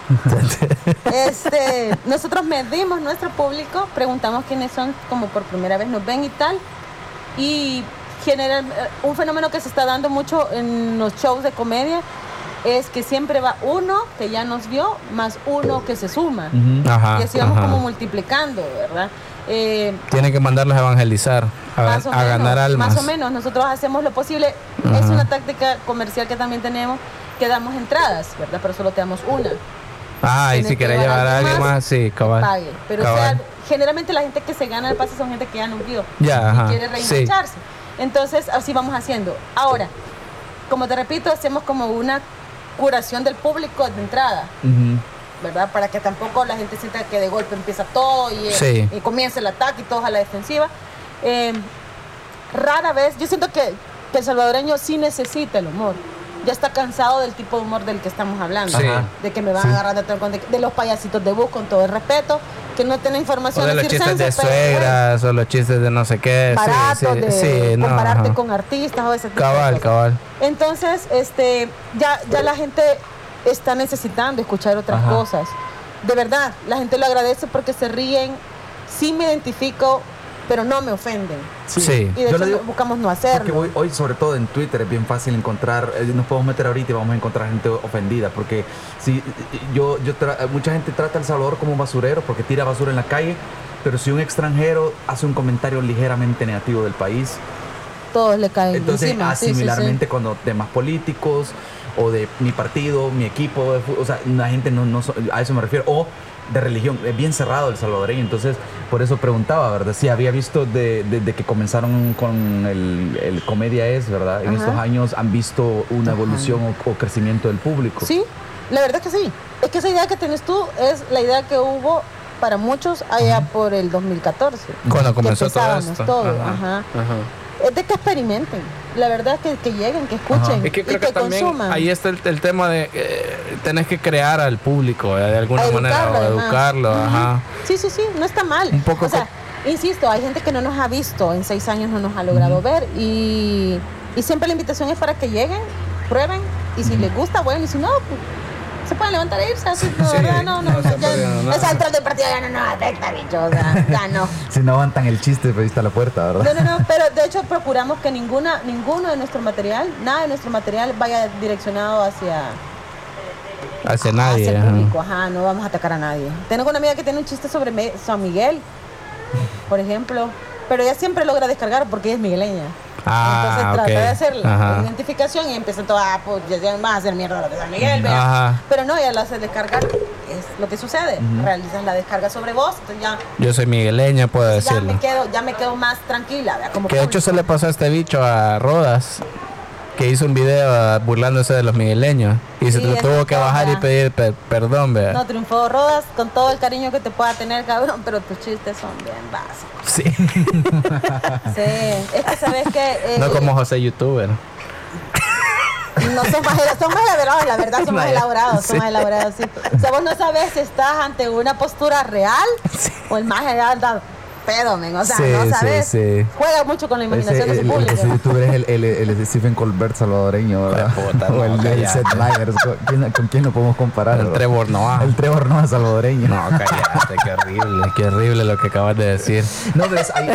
[LAUGHS] este, nosotros medimos nuestro público, preguntamos quiénes son, como por primera vez nos ven y tal. Y general, eh, un fenómeno que se está dando mucho en los shows de comedia es que siempre va uno que ya nos vio más uno que se suma. Ujú. Ajá. y así vamos ajá. como multiplicando, ¿verdad? Eh, Tienen que mandarlos a evangelizar, a, a menos, ganar almas. Más o menos, nosotros hacemos lo posible. Es Ajá. una táctica comercial que también tenemos, que damos entradas, ¿verdad? Pero solo te damos una. Ah, y si que querés llevar a alguien más, más, sí, cabal. Pague. Pero o Cabal. sea, generalmente la gente que se gana el pase son gente que ya nos vio Ya, y ajá, quiere sí. reengancharse. Entonces, así vamos haciendo. Ahora, como te repito, hacemos como una curación del público de entrada. Ujú. ¿verdad? Para que tampoco la gente sienta que de golpe empieza todo y, eh, Sí. y comienza el ataque y todos a la defensiva. Eh, rara vez, yo siento que, que el salvadoreño sí necesita el humor. Ya está cansado del tipo de humor del que estamos hablando. Sí. De que me van Sí. agarrando todo de los payasitos de bus con todo el respeto, que no tienen O información de los chistes de suegras, o los chistes de no sé qué. bueno, sí, de no, compararte con artistas o ese tipo de Cabal, cosas. cabal. Entonces, este, ya, ya la gente está necesitando escuchar otras Ajá. cosas. De verdad, la gente lo agradece porque se ríen. Sí me identifico, pero no me ofenden. Sí. Y de Yo hecho digo buscamos no Porque hacerlo. hoy, hoy, sobre todo en Twitter, es bien fácil encontrar, eh, nos podemos meter ahorita y vamos a encontrar gente ofendida, porque si yo, yo tra- mucha gente trata a El Salvador como un basurero porque tira basura en la calle, pero si un extranjero hace un comentario ligeramente negativo del país, Todos le caen entonces encima. ah, sí, sí, sí. similarmente cuando temas políticos o de mi partido, mi equipo, o sea, la gente no, no so- a eso me refiero, o de religión, es bien cerrado el salvadoreño, entonces por eso preguntaba, ¿verdad? Si había visto de- desde que comenzaron con el, el Comedia Es, ¿verdad? En Ajá. estos años han visto una Ajá. evolución o, o crecimiento del público. Sí, la verdad que sí. Es que esa idea que tienes tú es la idea que hubo para muchos allá por el 2014. Cuando comenzó todo esto. todo, Ajá, ajá. Es de que experimenten. La verdad es que, que lleguen, que escuchen Es que y creo que, que también consuman. ahí está el, el tema de eh, tenés que crear al público eh, de alguna manera educarlo, o además. educarlo, ajá. Sí, sí, sí, no está mal. Un poco o sea, insisto, hay gente que no nos ha visto, en seis años no nos ha logrado ver y, y siempre la invitación es para que lleguen, prueben y si les gusta, bueno, y si no, pues, se pueden levantar e irse. Así, no, Sí, ¿verdad? no, no, no no, ya- puede, no. esa entrada del partido ya no nos afecta, bicho, o sea, ya no. [LAUGHS] Si no aguantan el chiste, pues ahí está la puerta, ¿verdad? No, no, no, pero de hecho procuramos que ninguna, ninguno de nuestro material, nada de nuestro material vaya direccionado hacia, Hacia nadie. hacia el ajá. público. Ajá, no vamos a atacar a nadie. Tengo una amiga que tiene un chiste sobre Me- San Miguel, por ejemplo, pero ella siempre logra descargar porque ella es migueleña. Ah, Entonces ok. trata de hacer la identificación y empieza todo, ah, pues ya ya vas a hacer mierda lo de San Miguel. Ajá. Pero no, ella la hace descargar, es lo que sucede. Realizas la descarga sobre vos, entonces ya, Yo soy migueleña, puedo ya decirlo. me quedo, ya me quedo más tranquila, vea, como Que de hecho se le pasó a este bicho a Rodas, que hizo un video ah, burlándose de los migueleños. Y se Sí, tuvo que bajar y pedir per- perdón, vea. No triunfó Rodas con todo el cariño que te pueda tener, cabrón, pero tus chistes son bien básicos. Sí. [LAUGHS] Sí, es que sabes que. eh, no como José Youtuber. No son más, son más elaborados, la verdad, son más elaborados, son sí. más elaborados, sí. O sea, vos no sabes si estás ante una postura real [LAUGHS] o el más anda pedo, men. O sea, Sí, no sabes. sí. Juega mucho con la imaginación Ese, de su el, el, público. ese youtuber es el, el, el Stephen Colbert salvadoreño, ¿verdad? puta, [LAUGHS] o el de. Seth Meyers. ¿Con quién, con quién lo podemos comparar? El? Trevor Noah. El Trevor Noah salvadoreño. No, cállate, qué horrible, qué horrible lo que acabas de decir. No, pero es- ahí-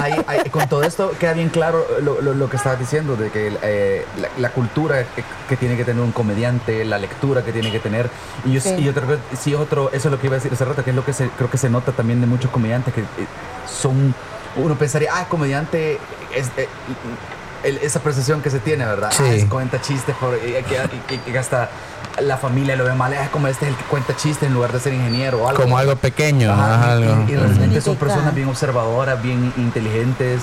ahí- ahí- con todo esto queda bien claro lo, lo- lo que estabas diciendo, de que eh, la, la cultura que, que tiene que tener un comediante, la lectura que tiene que tener. Y yo, Sí. y yo creo que sí, otro, eso es lo que iba a decir hace rato, que es lo que se, creo que se nota también de muchos comediantes que eh, son, uno pensaría, ah, comediante, es, eh, el- esa percepción que se tiene, ¿verdad? Sí. Ah, es- cuenta chistes por, y, que- y- y- y hasta la familia lo ve mal, es como este es el que cuenta chistes en lugar de ser ingeniero o algo. Como algo pequeño, ajá, y- algo. y, y realmente son Crítica. personas bien observadoras, bien inteligentes.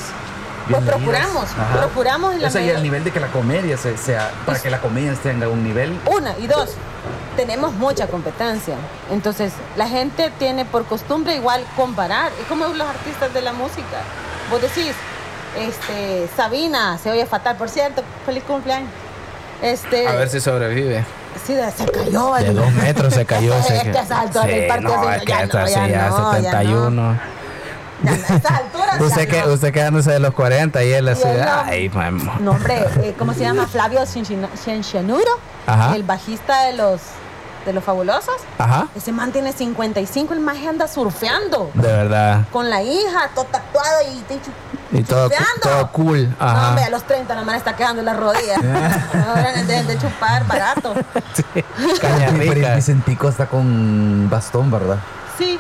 Pues bien leídas. procuramos, Ajá. procuramos en la O sea, y medida- al nivel de que la comedia se- sea, para que la comedia tenga un nivel. Una y dos, tenemos mucha competencia. Entonces, la gente tiene por costumbre igual comparar. Es como los artistas de la música. Vos decís, este, Sabina, se oye fatal, por cierto, feliz cumpleaños. Este, A ver si sobrevive. sí, se cayó. De el- dos metros se cayó. [LAUGHS] Es se que a esas alturas del partido no, es que ya no, sí, ya ya no, ya 71. Ya, a estas alturas. Usted, ya que, no. usted quedándose de los 40 y así, él no. ay, mam. No, hombre, eh, ¿cómo se llama? Flavio Ciancianuro, Ajá. el bajista de los, de los fabulosos. Ajá, Ese man tiene 55, el maje anda surfeando. de verdad. Con la hija, todo tatuado y te- Y todo, cool. No, hombre, a Ajá. los 30 la man está quedando en las rodillas. [LAUGHS] Ahora de, de chupar barato. Caña [LAUGHS] Pero rica. Vicentico está con bastón, ¿verdad? Sí,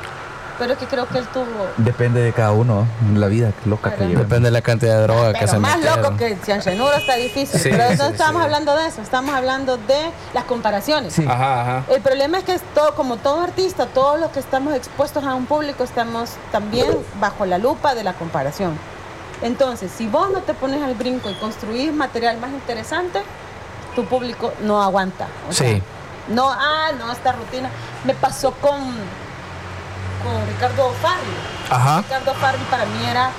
pero es que creo que él tuvo. Depende de cada uno, la vida loca que lleva. Depende de la cantidad de droga que Pero se más metieron. loco que Ciancianuro está difícil. Sí, pero no sí, estamos sí. hablando de eso, estamos hablando de las comparaciones. Sí. Ajá, ajá. El problema es que es todo, como todo artista, todos los que estamos expuestos a un público estamos también bajo la lupa de la comparación. Entonces, si vos no te pones al brinco y construís material más interesante, tu público no aguanta. O Sí. sea, no, ah, no, esta rutina. Me pasó con, con Ricardo Farri. Ajá. Ricardo Farri para mí era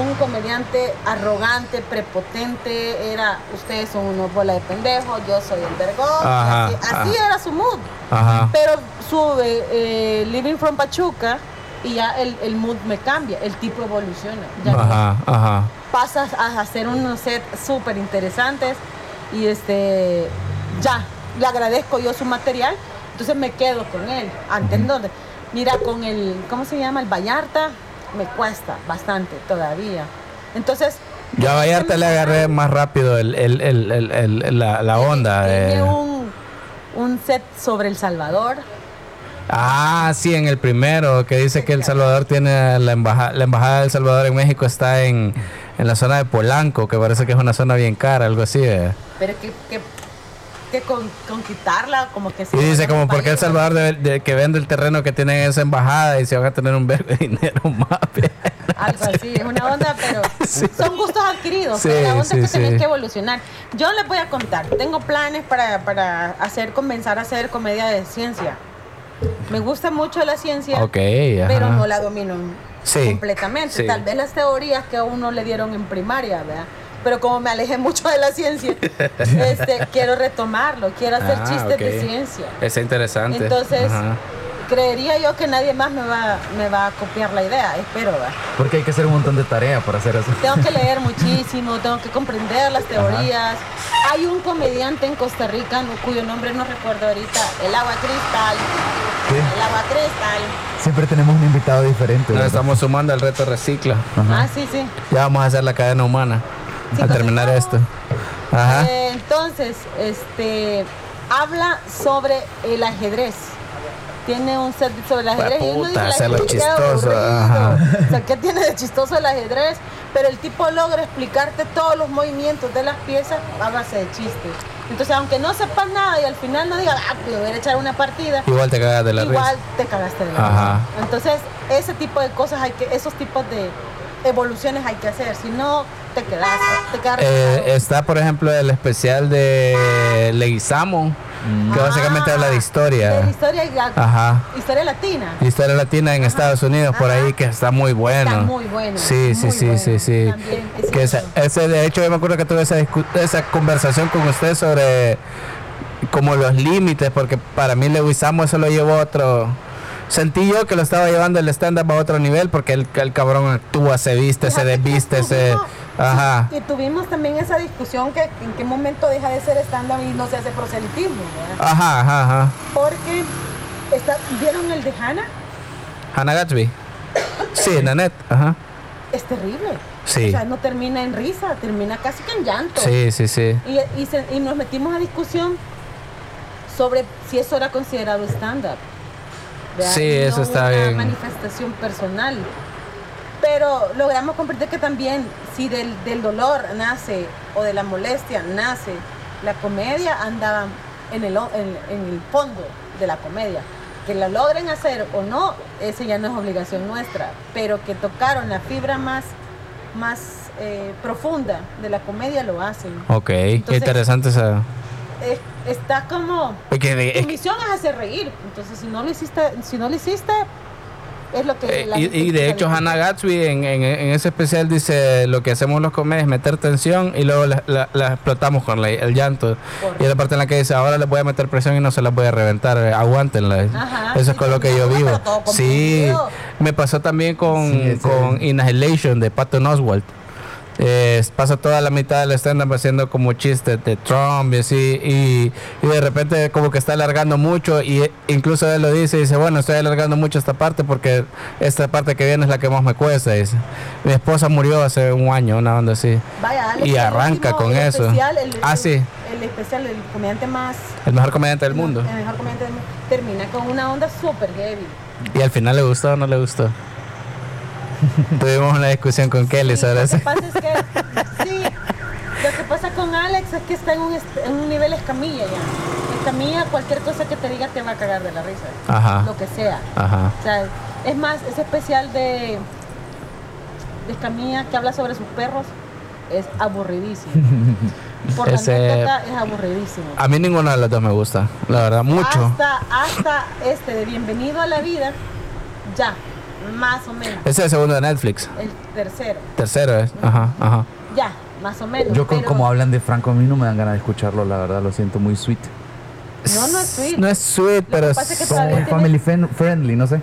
un comediante arrogante, prepotente, era ustedes son unos bola de pendejos, yo soy el vergón. Ajá, así así ajá. era su mood. Ajá. Pero sube eh, Living from Pachuca y ya el, el mood me cambia, el tipo evoluciona. Ya Ajá, ajá. pasas a hacer unos sets súper interesantes y este ya le agradezco yo su material, entonces me quedo con él. Antes donde, mira, con el, ¿cómo se llama? El Vallarta, me cuesta bastante todavía. Entonces, Yo a Vallarta le agarré más rápido el, el, el, la, la onda. tiene de- un, un set sobre El Salvador. Ah, sí, en el primero, que dice que El Salvador tiene la embajada, la embajada de El Salvador en México está en, en la zona de Polanco, que parece que es una zona bien cara, algo así. eh. Pero que, que, que con, con quitarla, como que se Y dice como porque El Salvador de, de- que vende el terreno que tiene en esa embajada y se van a tener un verbo de [LAUGHS] dinero más. Algo así, es una onda, pero [LAUGHS] son gustos adquiridos. Sí, pero la onda sí, es que sí. que evolucionar. Yo les voy a contar, tengo planes para, para hacer, comenzar a hacer comedia de ciencia. Me gusta mucho la ciencia, pero no la domino completamente. Tal vez las teorías que a uno le dieron en primaria, ¿verdad? Pero como me alejé mucho de la ciencia, [LAUGHS] este, quiero retomarlo, quiero hacer Ah, chistes ok. de ciencia. Es interesante. Entonces, Ajá. creería yo que nadie más me va, me va a copiar la idea, espero, ¿verdad? Porque hay que hacer un montón de tarea para hacer eso. Tengo que leer [LAUGHS] muchísimo, tengo que comprender las teorías. Hay un comediante en Costa Rica no- cuyo nombre no recuerdo ahorita, el agua cristal. Sí. El agua cristal. Siempre tenemos un invitado diferente. Nos estamos sumando al reto recicla. Ajá. Ah, sí, sí. Ya vamos a hacer la cadena humana Pues, terminar esto. Ajá. Eh, entonces, este habla sobre el ajedrez. Tiene un set sobre el ajedrez. y uno dice, chistoso, ajá. O sea, ¿qué tiene de chistoso el ajedrez? Pero el tipo logra explicarte todos los movimientos de las piezas a base de chistes. Entonces, aunque no sepas nada y al final no digas, ah, voy a echar una partida, Igual te cagas de la igual risa. te cagaste de la Ajá. risa. Entonces, ese tipo de cosas hay que, esos tipos de evoluciones hay que hacer. Si no, te quedas, te quedas Eh, está, por ejemplo, el especial de Leguizamo, que básicamente Ah, habla de De historia. historia, y la- Ajá. historia latina. Historia latina en Estados Unidos, por ahí, que está muy bueno. Está muy bueno, Sí, sí, sí, bueno. sí, sí. También es Que esa- cierto. ese, de hecho, yo me acuerdo que tuve esa, esa conversación con usted sobre como los límites, porque para mí Leguizamo eso lo llevó a otro, Sentí yo que lo estaba llevando el stand-up a otro nivel porque el, el cabrón actúa, se viste, se Fíjate que desviste, se... Ajá. Y tuvimos también esa discusión que en qué momento deja de ser stand-up y no se hace proselitismo, ¿verdad? Ajá, ajá, ajá. Porque está, ¿vieron el de Hannah? Hannah Gatsby. Sí, Nanette. Ajá. Es terrible. Sí. O sea, no termina en risa, termina casi que en llanto. Sí, sí, sí. Y, y se- y nos metimos a discusión sobre si eso era considerado. ¿verdad? Sí, eso está una bien. manifestación personal. Pero logramos comprender que también si del, del dolor nace o de la molestia nace la comedia, andaba en el, en, en el fondo de la comedia. Que la logren hacer o no, ese ya no es obligación nuestra, pero que tocaron la fibra más, más eh, profunda de la comedia lo hacen. Ok, qué Entonces- interesante esa... Es- está como de- tu que- misión es hacer reír entonces si no lo hiciste si no lo hiciste es lo que Eh, la y, y de hecho Hannah. Gatsby en, en- en ese especial dice lo que hacemos los comedias es meter tensión y luego la, la- la explotamos con la- el llanto y es la parte en la que dice ahora les voy a meter presión y no se las voy a reventar eh, aguántenla Ajá, eso sí, es con lo que yo vivo. sí. me pasó también con, Sí, con Inhalation de Patton Oswalt eh, pasa toda la mitad del stand-up haciendo como chistes de Trump y así, y, y de repente como que está alargando mucho, y eh, incluso él lo dice, dice, bueno, estoy alargando mucho esta parte porque esta parte que viene es la que más me cuesta, dice. Mi esposa murió hace un año, una onda así. Vaya, y el arranca último, con el eso. especial, el, Ah, sí. el especial el comediante más El mejor comediante del mundo. el mejor comediante del mundo termina con una onda súper heavy Y al final le gustó o no le gustó. Tuvimos una discusión con Kelly Sí, sobre lo que pasa es que sí lo que pasa con Alex es que está en un, en un nivel escamilla ya escamilla cualquier cosa que te diga te va a cagar de la risa Ajá. lo que sea Ajá. O sea, es más, ese especial de, de Escamilla que habla sobre sus perros es aburridísimo. [LAUGHS] Por la Ese- anécdota es aburridísimo. A mí ninguno de los dos me gusta, la verdad, mucho. Hasta, hasta este de Bienvenido a la Vida, ya, más o menos. Ese es el segundo de Netflix. El tercero, Tercero es. Ajá, ajá. ya, más o menos. Yo con- pero- como hablan de Franco a mí no me dan ganas de escucharlo, la verdad, lo siento muy sweet. No, no es sweet. No es sweet, pero pasa es que es, Como todavía muy tiene- family fen- friendly, no sé.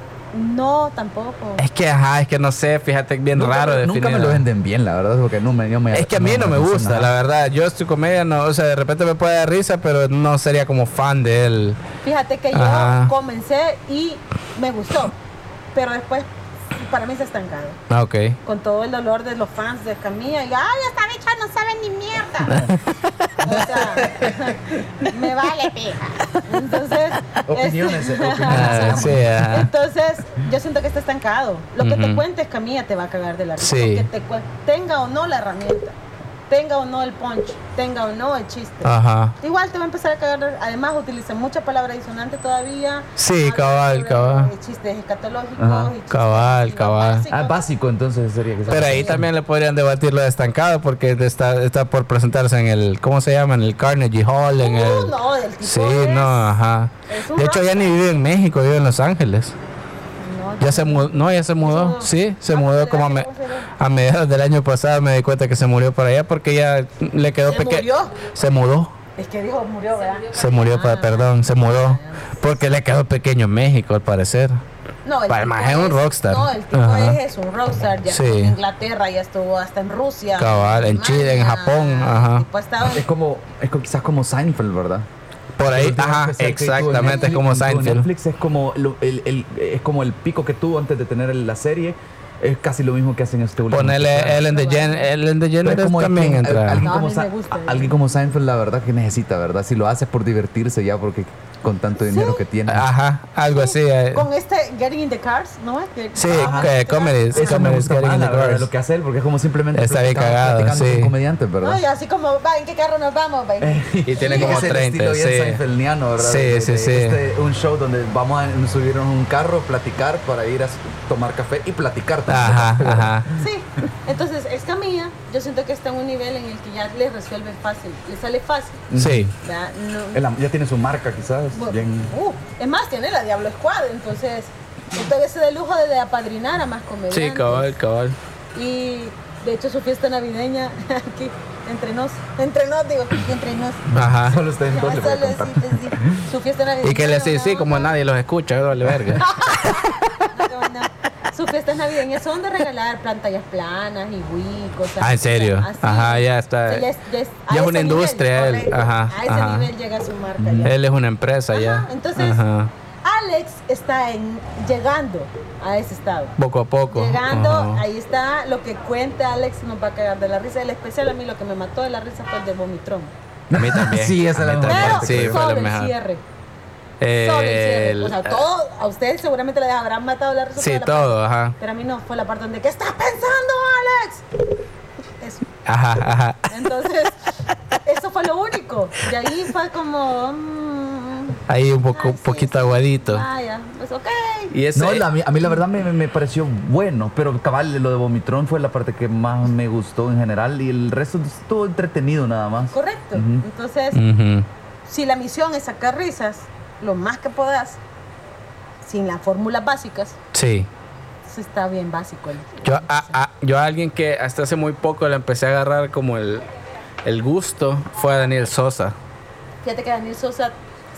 No, tampoco. es que, ajá, es que no sé, fíjate, bien Nunca raro me- de Nunca me lo venden bien, la verdad, porque no me, yo me Es que a mí no me gusta, la verdad. Yo su comedia no, o sea, de repente me puede dar risa, pero no sería como fan de él. Fíjate que Ajá. yo comencé y me gustó, pero después para mí se ha estancado. Ah, ok. con todo el dolor de los fans de Camilla y ay esta bicha no sabe ni mierda [LAUGHS] o sea [LAUGHS] me vale pija entonces [LAUGHS] Opiniones, opiniones. Ah, sí, ajá. entonces yo siento que está estancado lo que te cuentes Camilla te va a cagar de la risa Sí. Que te tenga o no la herramienta tenga o no el punch tenga o no el chiste Ajá. Igual te va a empezar a cagar. Además, utiliza mucha palabra disonante todavía. Sí, Habla cabal, sobre cabal. Chistes escatológicos. Ajá. y chistes Cabal, cabal. básicos. Ah, básico entonces sería que sea. Pero ahí también le podrían debatir lo de estancado porque está, está por presentarse en el, ¿cómo se llama? En el Carnegie Hall, en Uh, el... no, el tipo Sí, es- no, ajá. De hecho, ya ni vive en México, vive en Los Ángeles. Ya se mudó, no, ya se mudó, sí, se Ah, mudó como a, mediados del año pasado me di cuenta que se murió por allá porque ya le quedó ¿Se pequeño. murió? Se mudó, Es que dijo, murió, ¿verdad? se murió, pa- Ah. perdón, se mudó porque le quedó pequeño en México al parecer. No, el Para maje es un rockstar. No, el tipo Ajá. es, un rockstar. Ya Sí. estuvo en Inglaterra, ya estuvo hasta en Rusia. Cabal, en Chile, en Japón, ajá. en- Es como, es como- quizás como Seinfeld, ¿verdad? Por ahí, ajá, exactamente, es como Seinfeld. Netflix es como, lo- el, el- es como el pico que tuvo antes de tener la serie. Es casi lo mismo que hacen este último. Especial. Ellen DeGeneres, como también. Alguien, No, a como Sa- alguien como Seinfeld, la verdad que necesita, ¿verdad? Si lo hace por divertirse ya, porque con tanto dinero que tiene. Ajá, algo así. eh. Con este Getting in the Cars, ¿no? Que- Sí, Ajá. que comedies, Eso me comedies gusta getting más, in the cars. lo que hace él, porque es como simplemente Está bien platicando- cagado, sí. con comediantes, ¿verdad? No, y así como, va, ¿en qué carro nos vamos? Va? [LAUGHS] Y tiene como Es el 30, estilo bien sí. seinfeldiano, ¿verdad? Sí, De- sí, de sí. este- un show donde vamos a subir en un carro, platicar para ir a tomar café y platicar también. Ajá, [LAUGHS] ajá. Sí, entonces esta mía, yo siento que está en un nivel en el que ya le resuelve fácil, le sale fácil. Sí. No- ya tiene su marca, quizás. Bueno, bien- uh, es más, tiene la Diablo Squad, entonces entonces se da el lujo de, de apadrinar a más comediantes. Sí, cabal, cabal. Y de hecho su fiesta navideña [LAUGHS] aquí entre nos, entre nos, digo, entre nos. Ajá. Solo ustedes dos le sí, sí. Su fiesta navideña. Y que le sí, sí, como nadie los escucha, vale verga. [LAUGHS] Sus fiestas navideñas son de regalar pantallas planas y Wii, cosas Ah, ¿en serio? así. Ajá, ya está. O sea, ya es, ya es- a Ya es ese una nivel, industria él, ajá, A ese ajá. nivel llega su marca ya. Él es una empresa Ajá, ya. entonces- Ajá. Alex está en, llegando a ese estado. Poco a poco. Llegando, Ajá. ahí está lo que cuenta Alex, nos va a cagar de la risa. El especial a mí lo que me mató de la risa fue el de Vomitrón. A mí también. [LAUGHS] Sí, esa la mejor Sí, fue sobre lo el mejor. cierre. El cierre. El- O sea, todo, a ustedes seguramente les habrán matado la risa. Sí, toda la todo, parte. ajá. Pero a mí no, fue la parte donde, ¿qué estás pensando, Alex? Eso. Ajá, ajá. Entonces, eso fue lo único. Y ahí fue como. mm, Ahí un poco, ay, un sí, poquito sí. aguadito. Vaya, pues ok. Y ese, No, la- a, mí, a mí la verdad me, me- pareció bueno, pero cabal, lo de Vomitrón fue la parte que más me gustó en general y el resto estuvo entretenido nada más. Correcto. Ujú. Entonces, Ujú. si la misión es sacar risas, lo más que puedas, sin las fórmulas básicas, Sí. eso está bien básico. el- Yo a, a- yo a alguien que hasta hace muy poco le empecé a agarrar como el, el gusto fue a Daniel Sosa. Fíjate que Daniel Sosa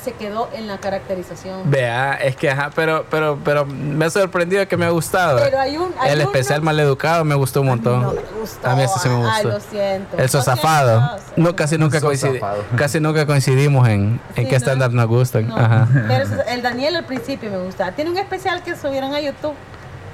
se quedó en la caracterización. Vea, es que ajá, pero, pero, pero me ha sorprendido que me ha gustado. Pero hay un. hay el uno- especial maleducado me gustó un A mí montón. no me gustó. A mí ese sí me gustó. Ay, lo siento. El siento. No, casi nunca, El coincidi- sosafado. casi nunca coincidimos en, en Sí, qué ¿no? stand-up nos gustan. No, Ajá. Pero eso- el Daniel al principio me gustaba. Tiene un especial que subieron a YouTube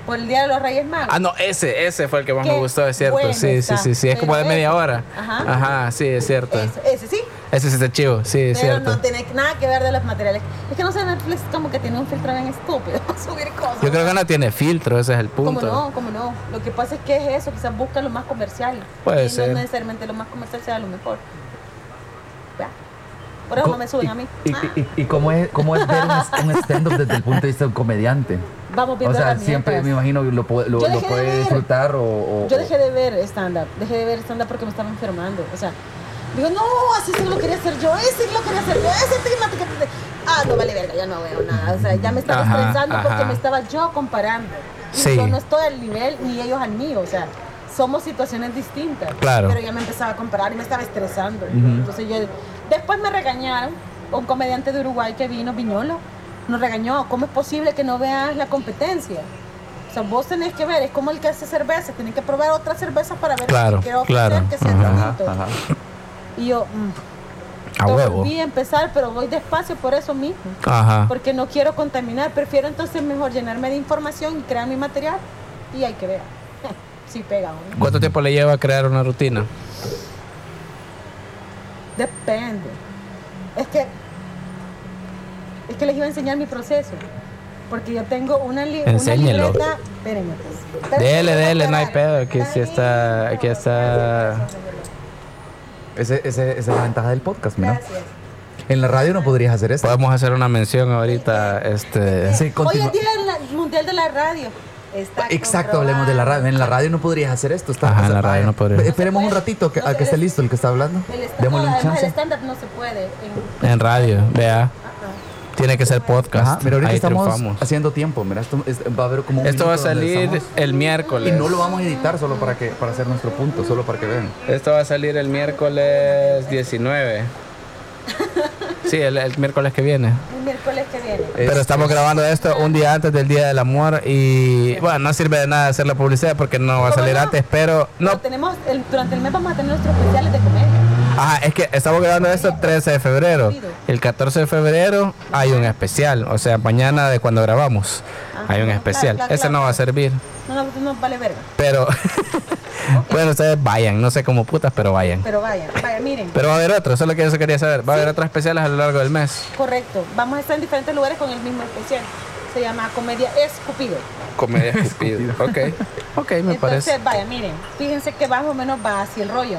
por el Día de los Reyes Magos. Ah, no, ese, ese fue el que más Qué me gustó, es cierto. bueno sí, sí, sí, sí. Es como de media hora. Ajá. Ajá, sí, es cierto. Ese, ese sí. Ese sí está chivo, sí, es Pero cierto. no tiene nada que ver de los materiales. Es que no sé, Netflix como que tiene un filtro bien estúpido para [LAUGHS] subir cosas. Yo creo que no tiene filtro, ese es el Como punto. no, como no. Lo que pasa es que es eso, quizás busca lo más comercial. Puede y ser. no necesariamente lo más comercial sea lo mejor. Ya. Por eso no me suben a mí. ¿Y, Ah, y, y- y cómo, es, cómo es ver un, un stand-up desde el punto de vista de un comediante? Vamos O viendo sea, herramientas. siempre me imagino que lo, puede- lo, Yo lo dejé de puede ver. disfrutar o... o- Yo dejé de ver stand-up. Dejé de ver stand-up porque me estaba enfermando. O sea, digo, no, así sí lo quería hacer yo. Ese sí lo quería hacer yo. Ese tema que te- Ah, no vale verga, ya no veo nada. O sea, ya me estaba Ajá, estresando porque ajá. me estaba yo comparando. Y Sí. yo no estoy al nivel ni ellos al mío. O sea, somos situaciones distintas. Claro. Pero ya me empezaba a comparar y me estaba estresando. Entonces yo. Después me regañaron. Un comediante de Uruguay que vino, Viñolo, nos regañó. ¿Cómo es posible que no veas la competencia? O sea, vos tenés que ver, es como el que hace cerveza, tenés que probar otras cervezas para ver Claro, si quiero ofrecer claro. que sea. Ajá, ajá. Y yo, mm, A huevo. volví a empezar, pero voy despacio por eso mismo. Ajá. Porque no quiero contaminar, prefiero entonces mejor llenarme de información y crear mi material y hay que ver. [LAUGHS] si pega o no. ¿Cuánto tiempo le lleva a crear una rutina? Depende. Es que es que les iba a enseñar mi proceso. Porque yo tengo una, li una Enséñelo. libreta. Espérenme, pues. Dele, voy dele, no hay pedo. Aquí sí está. Aquí está. Ese, ese- esa es la ventaja del podcast, mira. Gracias. En la radio no podrías hacer esto. Podemos hacer una mención ahorita. Este. Sí, Hoy es Día Mundial de la Radio. Está Exacto, hablemos de la radio. En la radio no podrías hacer esto. Está, Ajá, en o sea, la radio no podrías. Esperemos un No ratito que, a que esté listo el que está hablando. El stand- Démosle un el chance. stand-up no se puede. En, En radio, vea. Tiene que ser podcast. Ajá, pero ahorita Ahí estamos triunfamos. haciendo tiempo. Mira, esto es- va a haber como un Esto va a minuto donde salir estamos- el miércoles. Y no lo vamos a editar solo para que para hacer nuestro punto, solo para que vean. Esto va a salir el miércoles 19. [LAUGHS] Sí, el, el miércoles que viene. el miércoles que viene. Pero estamos grabando esto un día antes del Día del Amor y bueno, no sirve de nada hacer la publicidad porque no va a ¿Cómo salir no? antes, pero no. Pero tenemos, el- durante el mes vamos a tener nuestros especiales de comedia. Ajá, es que estamos grabando esto el 13 de febrero. El 14 de febrero hay un especial, o sea, mañana de cuando grabamos Ajá, hay un especial. claro, Ese claro. no va a servir, No, no, no vale verga. pero [LAUGHS] bueno, ustedes vayan, no sé cómo putas, pero vayan. Pero vaya, vaya, miren. Pero va a haber otro, eso es lo que yo quería saber. Va a haber otros especiales a lo largo del mes. Correcto. Vamos a estar en diferentes lugares con el mismo especial. Se llama Comedia Escupido. Comedia [LAUGHS] estúpido. Ok, ok, me Entonces, parece. vaya, miren, fíjense que más o menos va así el rollo.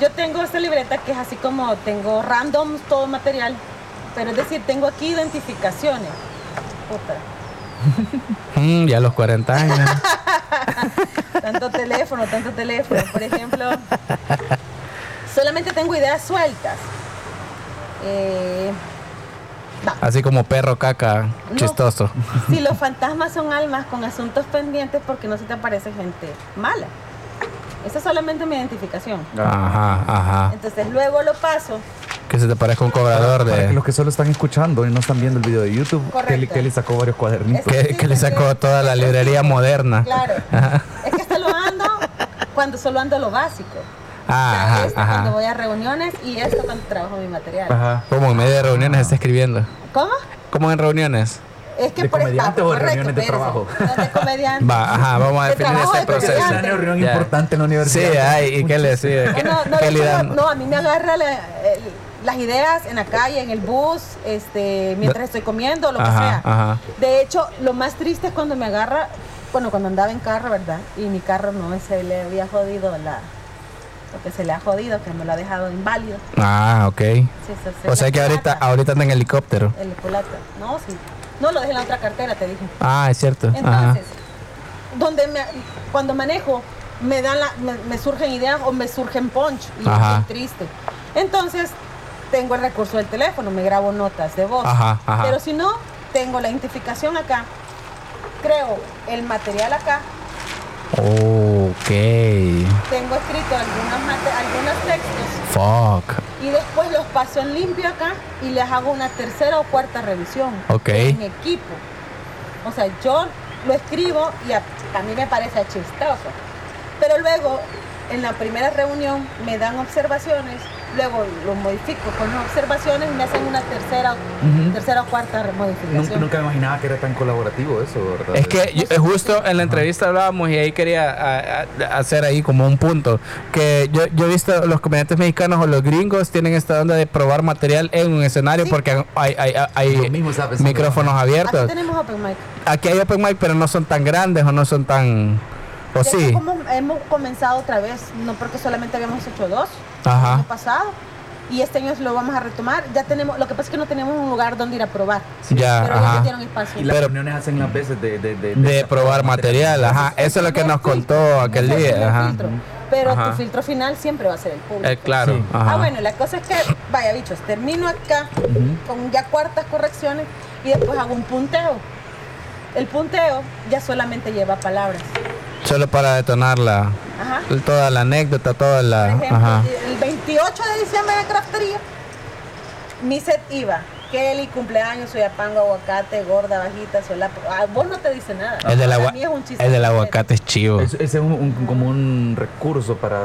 Yo tengo esta libreta que es así como tengo random todo material, pero es decir, tengo aquí identificaciones. [LAUGHS] Mm, ya los 40 años. [LAUGHS] Tanto teléfono, tanto teléfono. Por ejemplo, solamente tengo ideas sueltas. Eh. Así como perro caca, No. chistoso. Si los fantasmas son almas con asuntos pendientes, porque no se te aparece gente mala? Esa es solamente mi identificación. Ajá, ajá. Entonces luego lo paso. Que se te parezca un cobrador Para que de... los que solo están escuchando y no están viendo el video de YouTube, Correcto. Kelly, Kelly sacó varios cuadernitos. Es- Que, que le sacó toda la librería moderna. Claro. Es que esto lo ando cuando solo ando lo básico. Ah, O sea, ajá, esto cuando ajá. voy a reuniones y esto cuando trabajo mi material. Ajá. Como en medio de reuniones está escribiendo. ¿Cómo? ¿Cómo en reuniones? Es que ¿De por comediante etapa, o de reuniones de trabajo? No, de comediante. Va, ajá, vamos a De definir este de proceso. Es una reunión Ya. importante en la Sí, universidad. ay, ¿y qué le decía? ¿Qué, No, no, no, no, a mí me agarra la- el- las ideas en la calle, en el bus, este, mientras estoy comiendo, lo que Ajá, sea. ajá. De hecho, lo más triste es cuando me agarra, bueno, cuando andaba en carro, ¿verdad? Y mi carro no se le había jodido la, lo que se le ha jodido, que me lo ha dejado inválido. Ah, ok. Sí, se- se- O sea que ahorita, ahorita anda en helicóptero. El culata. No, sí. No, lo dejé en la otra cartera, te dije. Ah, es cierto. Ajá. Entonces, donde me, cuando manejo, me dan la, me, me surgen ideas o me surgen punch y Ajá. estoy triste. Entonces, tengo el recurso del teléfono, me grabo notas de voz. Ajá, ajá. Pero si no, tengo la identificación acá, creo el material acá, Ok. tengo escrito algunos, mate- algunos textos Fuck. Y después los paso en limpio acá y les hago una tercera o cuarta revisión Ok. en equipo. O sea, yo lo escribo y a, a mí me parece chistoso. Pero luego, en la primera reunión, me dan observaciones, luego lo modifico con las observaciones y me hacen una tercera, tercera o cuarta modificación. nunca imaginaba que era tan colaborativo eso, ¿verdad? Es que yo- eh, justo en la entrevista hablábamos y ahí quería a- a- hacer ahí como un punto. Que yo, yo he visto los comediantes mexicanos o los gringos tienen esta onda de probar material en un escenario Sí. porque hay, hay, hay micrófonos Aquí abiertos. tenemos Open Mic. Aquí hay open mic, pero no son tan grandes o no son tan... ¿O sí? como hemos comenzado otra vez, no porque solamente habíamos hecho dos Ajá. el año pasado. Y este año lo vamos a retomar. Ya tenemos, lo que pasa es que no tenemos un lugar donde ir a probar. Ya, pero ya ajá. espacio. Y las Pero- reuniones hacen las veces de... De, de, De probar material, ajá. Eso es lo que nos contó aquel día. Ajá. filtro. Pero Ajá. tu filtro final siempre va a ser el público. Eh, claro. Sí. ajá. Ah, bueno, la cosa es que, vaya bichos, termino acá con ya cuartas correcciones y después hago un punteo. El punteo ya solamente lleva palabras. Solo para detonar la, Ajá. toda la anécdota, toda Por la... ejemplo, Ajá. el 28 de diciembre de craftería, mi set iba. Kelly, cumpleaños, soy apanga, aguacate, gorda, bajita, solapa. Ah, vos no te dice nada. El del, agua- es el del aguacate es chivo. Es- Ese es un, un- como un recurso para...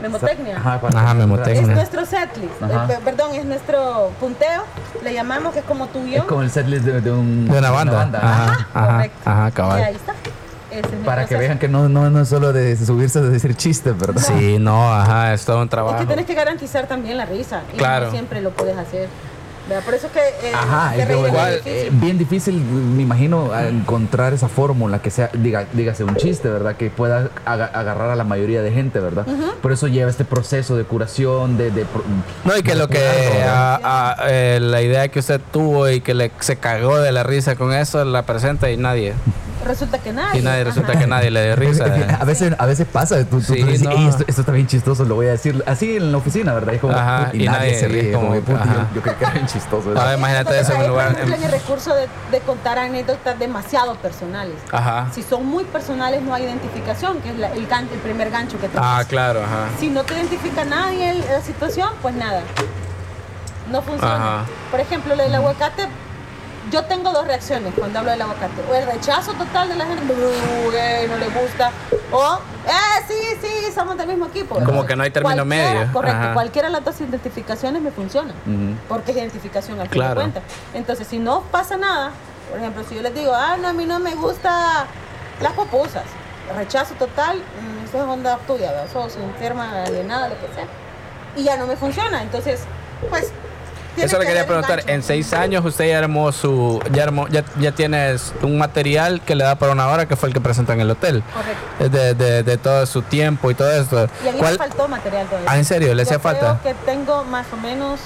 Memotecnia. Ajá, para- Ajá, Es memotecnia. nuestro setlist, eh, pe- perdón, es nuestro punteo, le llamamos que es como tu Es como el setlist de, de un, De una banda. Ajá, ajá, correcto. ajá, Y cabal. ahí está. Es Para que vean que no, no, no es solo de subirse de decir chistes, ¿verdad? Sí, no, ajá, es todo un Es trabajo. que tienes que garantizar también la risa. Y Claro. no siempre lo puedes hacer. ¿Verdad? Por eso es que. eh, Ajá, de es es igual, difícil. eh, bien difícil, me imagino, a encontrar esa fórmula que sea, diga, dígase un chiste, ¿verdad? Que pueda aga- agarrar a la mayoría de gente, ¿verdad? Por eso lleva este proceso de curación, de... de No, y que lo que a- a- eh, la idea que usted tuvo y que le, se cagó de la risa con eso, la presenta y nadie. Resulta que nadie. Y nadie, Ajá. resulta que nadie le dio risa. A veces, a veces pasa, tú, tú- Sí, tú dices, no. "Ey, esto, esto está bien chistoso, lo voy a decir así en la oficina, ¿verdad? Y, como, Ajá, y, y nadie, nadie- se ríe, como, como- puta, ajá. yo, yo creí que era bien chistoso. Ahora imagínate eso en un lugar. Ejemplo, en el recurso de, de contar anécdotas demasiado personales. Ajá. Si son muy personales, no hay identificación, que es la- el, gan- el primer gancho que tenemos. Ah, claro, ajá. Si no te identifica nadie el- la situación, pues nada. No funciona. Ajá. Por ejemplo, lo del aguacate, yo tengo dos reacciones cuando hablo del aguacate. O el rechazo total de la gente, "Uh, eh, no le gusta. O, eh, sí, sí, somos del mismo equipo. Como que no hay término Cualquiera- medio. Correcto, Ajá. cualquiera de las dos identificaciones me funcionan. Ujú. Porque es identificación al fin Claro. de cuentas. Entonces, si no pasa nada, por ejemplo, si yo les digo, ah, no, a mí no me gusta las popusas, rechazo total, mm, eso es onda tuya, ¿verdad? sos enferma, alienada, lo que sea. Y ya no me funciona. Entonces, pues. Eso le que quería preguntar. En seis años usted ya armó su. Ya, armó- ya, ya tienes un material que le da para una hora que fue el que presentó en el hotel. Correcto. De, de, de todo su tiempo y todo esto. Y a mí ¿Cuál- me faltó material todavía. Ah, ¿en serio? ¿Le hacía falta? Creo que tengo más o menos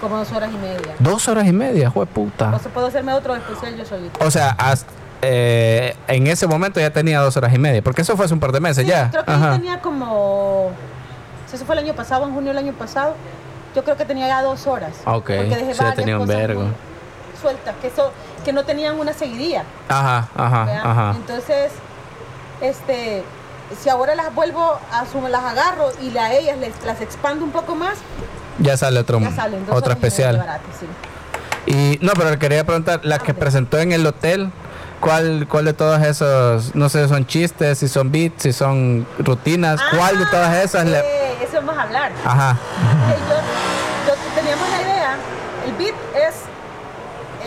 como dos horas y media. Dos horas y media, jue puta. O sea, puedo hacerme otro especial yo solito. O sea, hasta, eh, en ese momento ya tenía dos horas y media. Porque eso fue hace un par de meses Sí, ya. Creo que Ajá. yo tenía como. si Eso fue el año pasado, en junio del año pasado. Yo creo que tenía ya dos horas. Ah, ok. Porque dejé ya varias tenía un cosas vergo. Sueltas, que, eso, que no tenían una seguidilla. Ajá, ajá, ¿verdad? ajá. Entonces, este. si ahora las vuelvo a su- las agarro y a ellas les, las expando un poco más, Ya sale otro, ya salen dos otro especial. barato, sí. Y no, pero quería preguntar, la que presentó en el hotel, ¿cuál, cuál de todos esos, no sé, son chistes, si son beats, si son rutinas, cuál de todas esas le... Ah, eh, eso vamos a hablar. Ajá, [LAUGHS] teníamos la idea, el beat es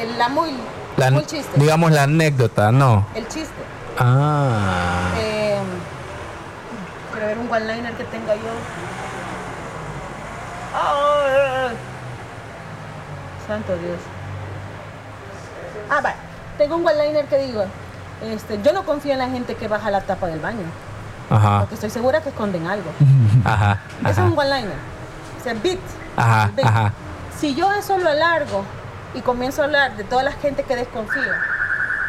el, la muy, la, muy chiste, digamos la anécdota, no. el chiste. Ah, Eh, quiero ver un one-liner que tenga yo. Ah, santo Dios. Ah, va. Tengo un one-liner que digo. Este, yo no confío en la gente que baja la tapa del baño. ajá, Porque estoy segura que esconden algo. [LAUGHS] ajá, Ese es un one-liner. O sea, beat. Ajá, Si yo eso lo alargo y comienzo a hablar de toda la gente que desconfía,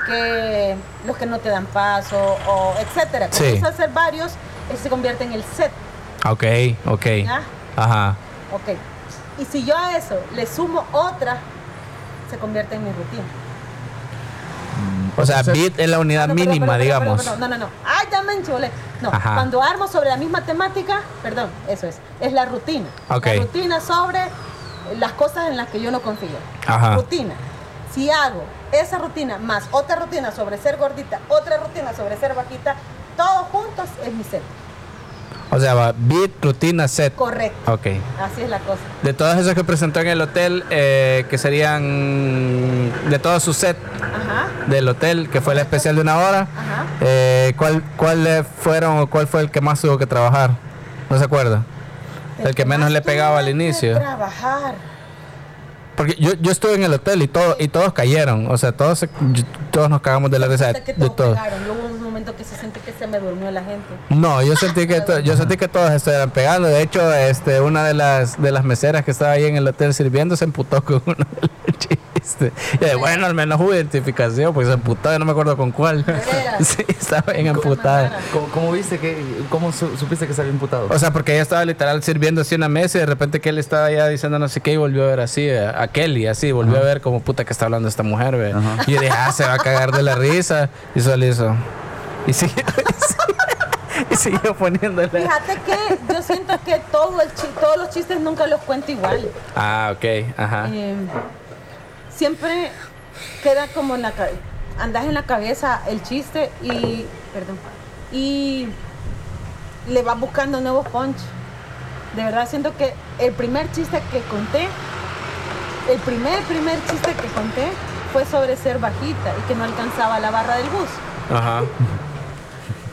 que los que no te dan paso, o etcétera, Sí. comienzo a hacer varios, eso se convierte en el set. ok, ok, ajá, Ok. Y si yo a eso le sumo otra, se convierte en mi rutina. O sea, beat es la unidad No, mínima, digamos. no, no, no. Ay, ya me enchulé. No, Ajá. cuando armo sobre la misma temática, perdón, eso es, es la rutina. Ok. La rutina sobre las cosas en las que yo no confío. Ajá. Rutina. Si hago esa rutina más otra rutina sobre ser gordita, otra rutina sobre ser bajita, todos juntos es mi set. O sea, va beat, rutina, set. Correcto. Ok. Así es la cosa. De todos esos que presentó en el hotel, eh, que serían de todo su set Ajá. del hotel, que fue el especial de una hora, Ajá. eh, ¿cuál, ¿cuál le fueron o cuál fue el que más tuvo que trabajar? ¿No se acuerda? El que menos le pegaba al inicio. Trabajar. Porque yo, yo estuve en el hotel y todo y todos cayeron, o sea, todos todos nos cagamos de la risa que de todos todo. pegaron. Momento que se siente que se me durmió la gente. No, yo sentí que [LAUGHS] to- yo sentí que todos estuvieran pegando. De hecho, este una de las de las meseras que estaba ahí en el hotel sirviendo se emputó con [LAUGHS] uno de los chistes. Y de, bueno, al menos hubo identificación, pues se emputó, yo no me acuerdo con cuál. [LAUGHS] Sí, estaba bien emputada. ¿Cómo, cómo viste que, cómo su- supiste que se había imputado? O sea, porque ella estaba literal sirviendo así una mesa y de repente Kelly estaba ya diciendo no sé qué y volvió a ver así a, a Kelly, así, volvió a ver como puta que está hablando esta mujer, ve. Y yo dije, ah, se va a cagar de la risa. Y solo hizo. [LAUGHS] Y siguió, y siguió poniéndole. Fíjate que yo siento que todo el chi- todos los chistes nunca los cuento igual. Ah, ok, ajá. Eh, siempre queda como en la andas en la cabeza el chiste y perdón y le vas buscando nuevos punch. De verdad siento que el primer chiste que conté, el primer primer chiste que conté fue sobre ser bajita y que no alcanzaba la barra del bus. Ajá.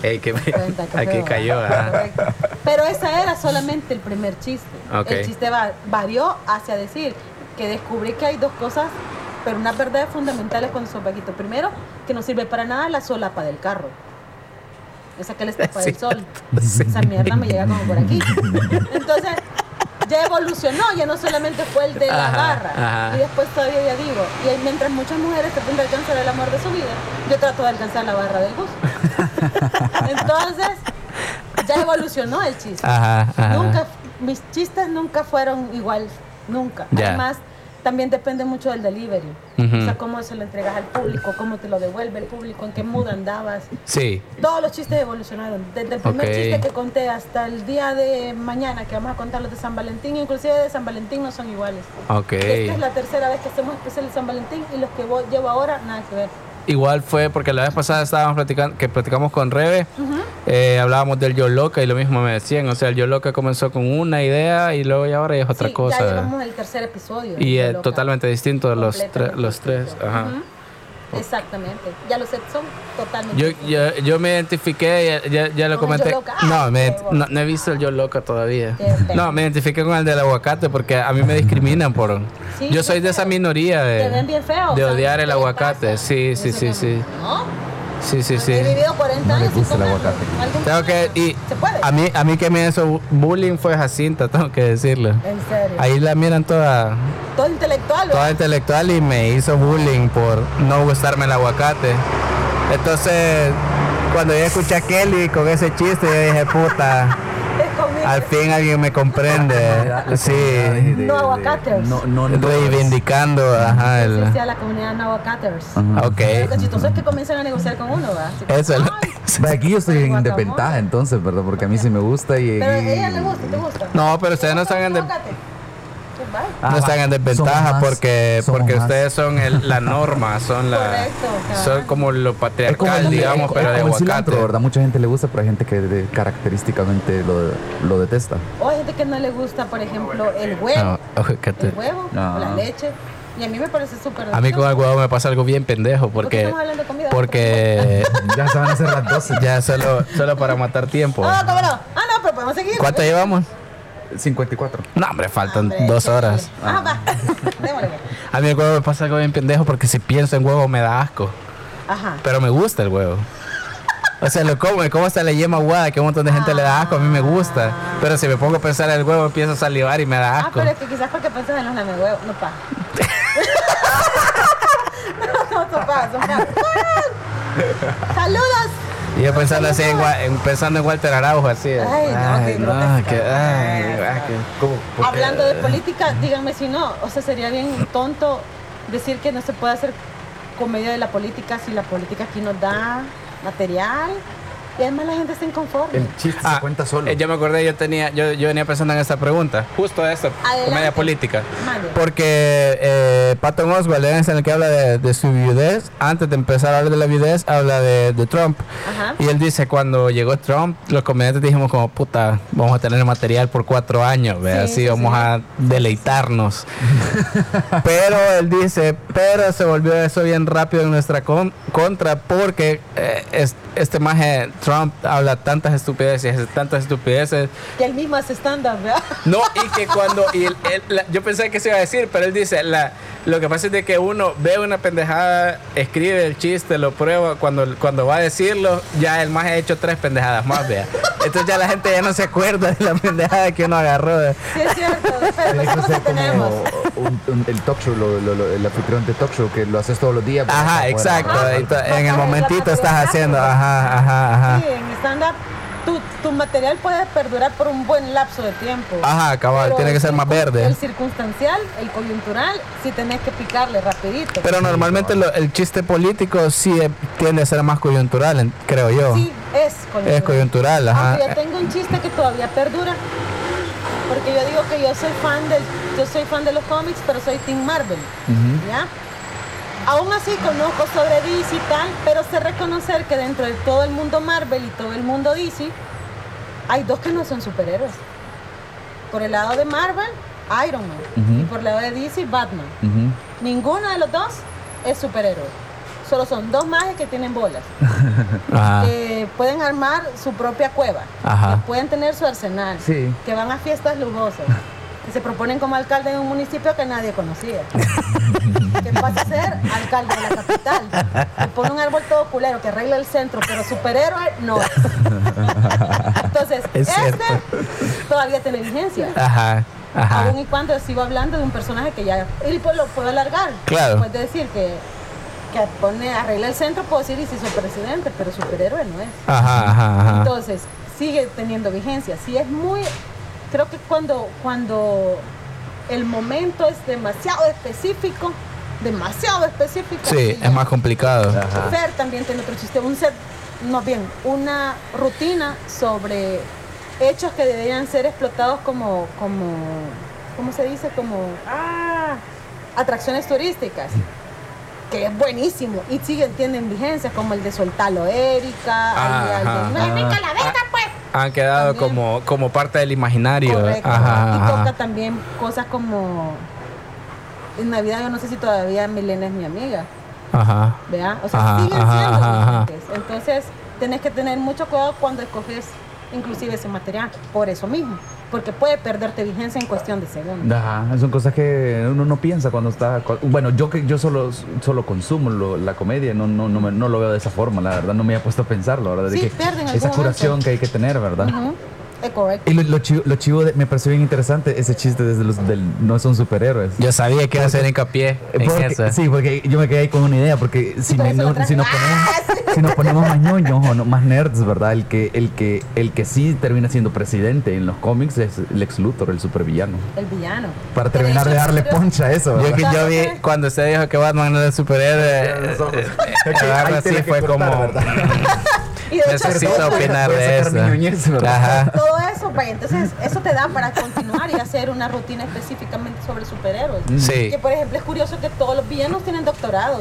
Ey, que me- feo, [LAUGHS] cayó. Correcto. Pero esa era solamente el primer chiste. El chiste va- varió hacia decir que descubrí que hay dos cosas, pero unas verdades fundamentales cuando son bajitos. Primero, que no sirve para nada la solapa del carro. Esa que les tapa [LAUGHS] del sol. Esa mierda me llega como por aquí. [LAUGHS] Entonces, ya evolucionó, ya no solamente fue el de la Ajá, barra. ajá. Y después todavía ya digo, y mientras muchas mujeres tratan de alcanzar el amor de su vida, yo trato de alcanzar la barra del bus. [LAUGHS] Entonces, ya evolucionó el chiste. Ajá. Nunca, mis chistes nunca fueron igual, nunca. Ya. Además, también depende mucho del delivery. O sea, cómo se lo entregas al público, cómo te lo devuelve el público, en qué mood andabas. Sí. Todos los chistes evolucionaron. Desde el primer chiste que conté hasta el día de mañana, que vamos a contar los de San Valentín, inclusive de San Valentín no son iguales. Ok. Esta es la tercera vez que hacemos especial de San Valentín y los que llevo ahora, nada que ver. Igual fue porque la vez pasada estábamos platicando, que platicamos con Rebe, eh, hablábamos del Yo Loca y lo mismo me decían, o sea, el Yo Loca comenzó con una idea y luego ya ahora ya es otra Sí, cosa. Ya llevamos el tercer episodio. y es totalmente distinto de los, tre- los tres. Ajá. Exactamente. Ya los sets son totalmente Yo, yo, yo me identifiqué, ya, ya, ya lo ¿Con el comenté. No, Ah, me- bueno. no, no he visto el Yo Loca todavía. No, me identifiqué con el del aguacate porque a mí me discriminan por... Sí, yo soy de esa minoría Te ven de, bien feo. de odiar ¿qué el aguacate. Sí, sí, sí, sí. ¿No? Sí, sí, sí. He vivido 40 No le sin gusta el aguacate. ¿Algún Tengo que... Y ¿Se puede? a mí, a mí que me hizo bullying fue Jacinta, [LAUGHS] tengo que decirlo. En serio. Ahí la miran toda, Todo intelectual, toda ¿verdad? intelectual y me hizo bullying por no gustarme el aguacate. Entonces, cuando yo escuché a Kelly con ese chiste, yo dije, puta. Al fin alguien me comprende. [LAUGHS] La Sí, de- de- No aguacaters. No, no, no. reivindicando, ajá, el... Sí, sí, a la comunidad no aguacaters. Ajá. Ok. Lo chistoso es que comienzan a negociar con uno, ¿verdad? Así que, Eso es lo- "Ay, Ve, Aquí yo estoy en desventaja entonces, ¿verdad? Porque a mí sí me gusta y... Pero a ella le gusta, ¿te gusta? No, pero ustedes no están en, de- Tócate. Vaya. Ah, no están en desventaja más- porque, porque más. ustedes son el- la [LAUGHS] norma, son la Correcto, son como lo como patriarcal, el- digamos, es pero de como aguacate. cilantro, ¿verdad? Mucha gente le gusta, pero hay gente que de- característicamente lo, lo detesta. O hay gente que no le gusta, por ejemplo, el huevo. No, aguacate. El huevo No. la leche. Y a mí me parece súper A mí con el huevo me pasa algo bien pendejo ¿Por qué porque estamos hablando de comida? porque [LAUGHS] Ya se van a hacer las 12. ya solo solo para matar tiempo. Ah, ¿cómo no? Ah, no, pero podemos seguir. ¿Cuánto llevamos? 54. No, hombre, faltan Hombre, dos horas. Ah, va. [LAUGHS] Démosle. A mí el huevo me pasa algo bien pendejo porque si pienso en huevo me da asco. Ajá. Pero me gusta el huevo. O sea, lo como, me como hasta la yema aguada, que un montón de gente le da asco, a mí me gusta. Pero si me pongo a pensar en el huevo, empiezo a salivar y me da Ah, asco. pero es que quizás porque piensas en los lamehuevos. No, pa. [LAUGHS] [LAUGHS] no, no, pa, son pa. ¡Saludos! Y yo pensando así, en, pensando en Walter Araujo, así. Ay. Hablando de política, díganme si no. O sea, sería bien tonto decir que no se puede hacer comedia de la política si la política aquí nos da material. Y además la gente está inconforme. El chiste Ah, se cuenta solo. eh, yo me acordé, yo tenía, yo, yo venía pensando en esta pregunta, justo esto, Adelante. comedia política. Porque eh, Patton Oswalt, en el que habla de, de su viudez, antes de empezar a hablar de la viudez, habla de, de Trump. Ajá. Y él dice, cuando llegó Trump, los comediantes dijimos como, puta, vamos a tener material por cuatro años. Sí, así sí, vamos sí. a deleitarnos. [LAUGHS] pero él dice, pero se volvió eso bien rápido en nuestra con- contra porque eh, es- este maje Trump habla tantas estupideces, tantas estupideces. Que él mismo hace stand-up, ¿verdad? [LAUGHS] No, y que [LAUGHS] cuando, y él- él- la- yo pensé que se iba a decir, pero él dice, la, lo que pasa es de que uno ve una pendejada, escribe el chiste, lo prueba, cuando, cuando va a decirlo, ya el más ha hecho tres pendejadas más, vea. Entonces ya la gente ya no se acuerda de la pendejada que uno agarró. Sí, es cierto. Pero Tiene que ser como tenemos. un- un- el talk show, lo- lo- lo- el anfitrión de talk show, que lo haces todos los días. pero Ajá, poder exacto. to- En el Ajá, momentito estás haciendo, exacto. ajá, ajá, ajá. Sí, en stand-up tu, tu material puede perdurar por un buen lapso de tiempo. Ajá, cabal, tiene que ser más verde. El circunstancial, el coyuntural, sí tenés que picarle rapidito. Pero normalmente lo- el chiste político sí eh, tiende a ser más coyuntural, creo yo. Sí, es coyuntural. Es coyuntural, ajá. Aunque yo tengo un chiste que todavía perdura. Porque yo digo que yo soy fan del, yo soy fan de los cómics, pero soy Team Marvel. ¿Ya? Aún así conozco sobre DC y tal, pero sé reconocer que dentro de todo el mundo Marvel y todo el mundo DC, hay dos que no son superhéroes. Por el lado de Marvel, Iron Man. Y por el lado de DC, Batman. Ninguno de los dos es superhéroe. Solo son dos mages que tienen bolas. [LAUGHS] Que pueden armar su propia cueva, Ajá. que pueden tener su arsenal, Sí. que van a fiestas lujosas, que se proponen como alcalde de un municipio que nadie conocía, [LAUGHS] que pasa a ser alcalde de la capital, que pone un árbol todo culero, que arregla el centro, pero superhéroe no es. [LAUGHS] Entonces, Es este todavía tiene vigencia. Ajá, ajá. Aún y cuando sigo hablando de un personaje que ya. Y pues lo puedo alargar. Claro. Después de decir que, que pone, arregla el centro, puedo decir y si soy presidente, pero superhéroe no es. Ajá, ajá, ajá. Entonces, sigue teniendo vigencia. Si es muy. Creo que cuando, cuando el momento es demasiado específico, demasiado específico. Sí, es más complicado. Ajá. Fer también tiene otro chiste, un set, no bien, una rutina sobre hechos que deberían ser explotados como, como, ¿cómo se dice? Como, ah, atracciones turísticas. Que es buenísimo y siguen, tienen vigencias como el de Soltalo Erika, alguien, "No. Erika la verga, pues. Han quedado También. como, como parte del imaginario. Correcto. Ajá, y ajá. toca también cosas como en Navidad yo no sé si todavía Milena es mi amiga. Ajá. ¿Vea? O sea, Ajá, siguen siendo ajá, ajá. vigentes. Entonces, tenés que tener mucho cuidado cuando escoges inclusive ese material, por eso mismo, porque puede perderte vigencia en cuestión de segundos. Ajá, son cosas que uno no piensa cuando está. Bueno, yo que yo solo, solo consumo lo- la comedia, no, no, no, me- no lo veo de esa forma, la verdad, no me había puesto a pensarlo, verdad, de Sí, que esa curación momento. que hay que tener, ¿verdad? Correcto. Y lo, lo chivo, lo chivo de- me pareció bien interesante ese chiste desde los del no son superhéroes. Yo sabía que iba a hacer hincapié en Porque- eso. sí, porque yo me quedé ahí con una idea, porque si, no- nos ponemos, si nos ponemos más ñoños o no- más nerds, ¿verdad? El que, el, que, el que sí termina siendo presidente en los cómics es Lex Luthor, el supervillano. El villano. Para terminar de darle poncha a eso, Yo, que yo ¿Sabes vi cuando usted dijo que Batman no era superhéroe, eh, eh, Es así fue cortar, como. [LAUGHS] [LAUGHS] Y de hecho, Necesito todo- opinar puede de eso. todo eso, vaya, entonces eso te da para continuar y hacer una rutina específicamente sobre superhéroes. Sí. Que por ejemplo es curioso que todos los villanos tienen doctorado.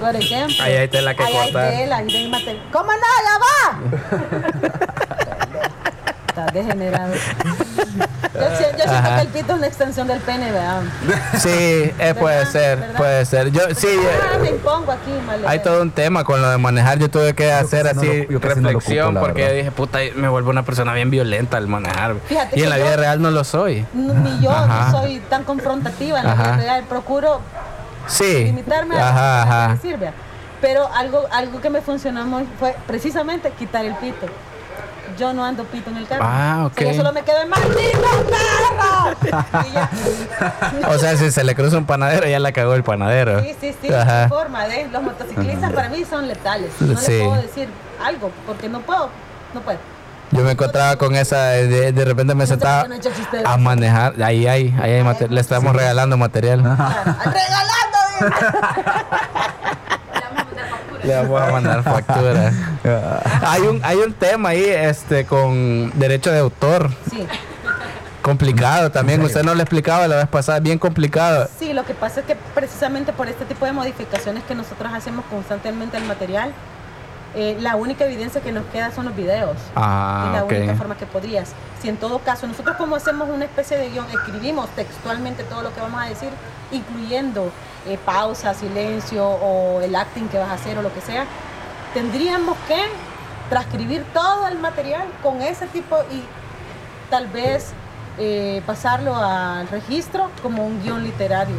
Por ejemplo. Ahí hay tela que ahí hay cortar. tela, ahí hay material. ¿Cómo no? ¡Ya va! [LAUGHS] Degenerado. Yo, si- yo siento Ajá. que el pito es una extensión del pene, ¿verdad? Sí, eh, puede ¿Verdad? ser, ¿Verdad? puede ser. Yo sí. Ah, eh, me impongo aquí, mal. Hay todo un tema con lo de manejar. Yo tuve que hacer no así lo- yo casi no lo reflexión ocupo, porque verdad. dije, puta, me vuelvo una persona bien violenta al manejar. Fíjate y en la yo- vida real no lo soy. Ni yo Ajá. no soy tan confrontativa en la vida real. Procuro Sí. limitarme a lo que me sirve. Pero algo, algo que me funcionó muy fue precisamente quitar el pito. Yo no ando pito en el carro. Ah, O sea, yo ok. solo me quedo en maldito. Y ya. [LAUGHS] O sea, si se le cruza un panadero, ya la cagó el panadero. Sí, sí, sí. Ajá. de forma de los motociclistas para mí son letales. No Sí. les puedo decir algo porque no puedo. No puedo. Yo me encontraba con esa, de, de repente me sentaba a manejar. Ahí hay, ahí hay. Le estamos regalando material. Claro, Regalando. [LAUGHS] Le vamos a mandar factura. [LAUGHS] hay un, hay un tema ahí, este, con derecho de autor. Sí. Complicado también. Usted no lo explicaba la vez pasada, bien complicado. Sí, lo que pasa es que precisamente por este tipo de modificaciones que nosotros hacemos constantemente al material, eh, la única evidencia que nos queda son los videos. Ah, es la única forma que podrías. Si en todo caso, nosotros como hacemos una especie de guion, escribimos textualmente todo lo que vamos a decir, incluyendo eh, pausa, silencio o el acting que vas a hacer o lo que sea, tendríamos que transcribir todo el material con ese tipo y tal vez eh, pasarlo al registro como un guion literario.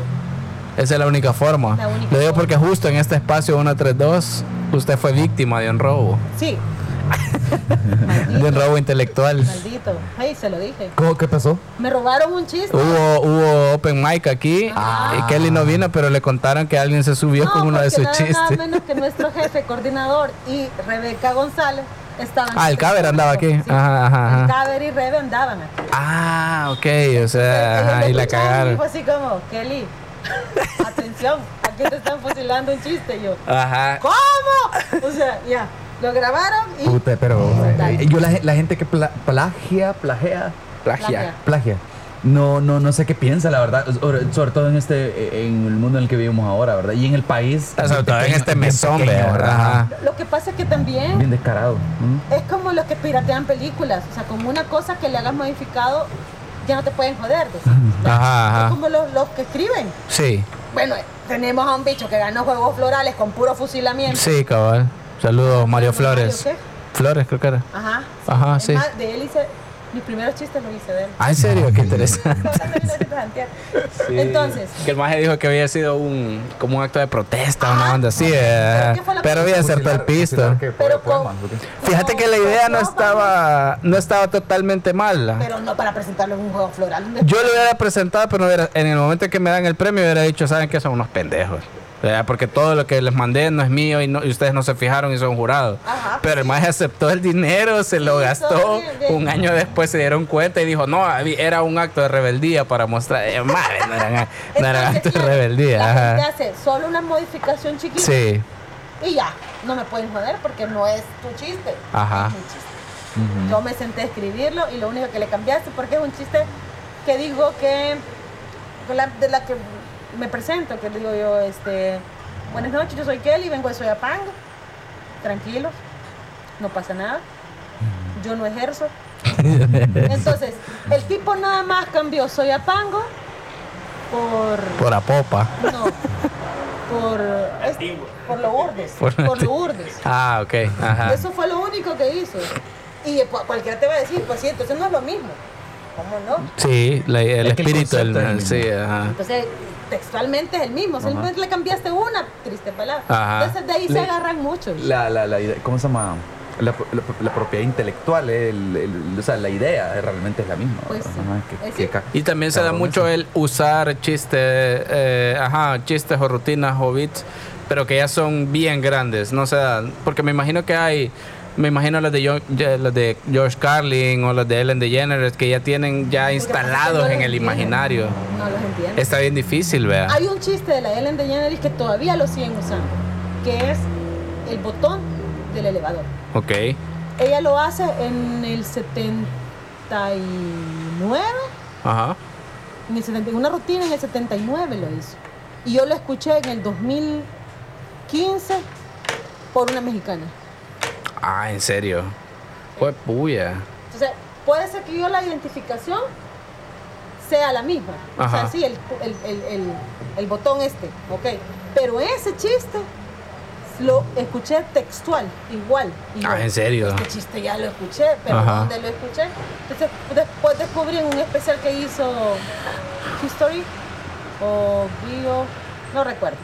Esa es la única forma. La única Lo digo forma. porque justo en este espacio 132 usted fue víctima de un robo. Sí. De robo intelectual. maldito. Ay, se lo dije. ¿Cómo, ¿Qué pasó? Me robaron un chiste. Hubo, hubo open mic aquí Ah. y Kelly no vino, pero le contaron que alguien se subió No, con uno de sus nada, nada chistes. menos que nuestro jefe coordinador y Rebeca González estaban. Ah, el Caber andaba aquí. Sí. Ajá, ajá, ajá. El Caber y Rebe andaban aquí. Ah, ok, o sea, ajá, y la escucharon Y cagaron. fue así como, Kelly, [LAUGHS] atención, aquí te están fusilando un chiste. Y yo, Ajá. ¿cómo? O sea, ya, lo grabaron y. Puta, pero Dale. eh, yo la, la gente que pla- plagia, plagia, Plagia. plagia. No, no, no sé qué piensa, la verdad. Sobre, sobre todo en este, eh, en el mundo en el que vivimos ahora, ¿verdad? Y en el país. Sobre todo en este mesón, ¿verdad? Lo que pasa es que también Bien descarado. ¿Mm? es como los que piratean películas. O sea, como una cosa que le hagas modificado, ya no te pueden joder. Ajá, Es ajá. como los, los que escriben. Sí, Bueno, tenemos a un bicho que ganó juegos florales con puro fusilamiento. sí, cabal. Saludos, Mario Flores. ¿Mario Flores, creo que era. Ajá. Ajá, Es sí. más, de él hice. Mis primeros chistes los hice de él. Ah, en serio, qué interesante. [LAUGHS] Entonces, Que el maje dijo que había sido un como un acto de protesta, una onda así, ¿Pero eh, pero había acertado el pisto. Pero con- Fíjate que la idea no estaba no estaba totalmente mala. pero no para presentarlo en un juego floral. Yo lo hubiera presentado, pero no hubiera- en el momento en que me dan el premio hubiera dicho, saben que son unos pendejos. ¿Verdad? Porque todo lo que les mandé no es mío y, no- y ustedes no se fijaron y son jurados. Ajá, Pero el maje aceptó el dinero, se lo Sí, gastó. bien. Un año después se dieron cuenta y dijo, no, era un acto de rebeldía para mostrar. Eh, maje, no eran, no Entonces, actos de rebeldía. La gente hace solo una modificación chiquita Sí, y ya, no me pueden joder porque no es tu chiste. Ajá. Es mi chiste. Yo me senté a escribirlo y lo único que le cambiaste, porque es un chiste que digo que, la- de la que me presento, que digo yo, este, buenas noches, yo soy Kelly, vengo de Soyapango, tranquilos, no pasa nada, yo no ejerzo. [LAUGHS] Entonces, el tipo nada más cambió Soyapango por... por la popa. No, por, es- por lo urdes, Por- por, lo urdes. Ah, ok. Ajá. Eso fue lo único que hizo. Y pues, cualquiera te va a decir, pues sí, entonces no es lo mismo. ¿Cómo no? Sí, la- el Es que el espíritu del sí, ajá. Entonces, textualmente es el mismo, simplemente le cambiaste una triste palabra. Ajá. Entonces de ahí se agarran muchos. La, la, la idea- ¿Cómo se llama? La, la- la propiedad intelectual, el- el- o sea, la idea realmente es la misma. Pues sí. Que- que Y también se da mucho eso. el usar chistes, eh, ajá, chistes o rutinas o beats, pero que ya son bien grandes, no se dan, porque me imagino que hay, me imagino los de, Jo- ya- los de George Carlin o los de Ellen DeGeneres que ya tienen ya instalados no en el imaginario. No los entiendo. Está bien difícil, ¿verdad? Hay un chiste de la Ellen DeGeneres que todavía lo siguen usando, que es el botón del elevador. Ok. Ella lo hace en el 79, Ajá. en el 70 una rutina en el 79 lo hizo. Y yo lo escuché en el 2015 por una mexicana. Ah, en serio. Fue puya. Entonces, puede ser que yo la identificación sea la misma. O sea, sí, el, el, el, el- botón este, ok. Pero ese chiste lo escuché textual, igual. Yo, Ah, ¿en serio? Este chiste ya lo escuché, pero Ajá. ¿dónde lo escuché? Entonces, después descubrí en un especial que hizo History o Bio, no recuerdo.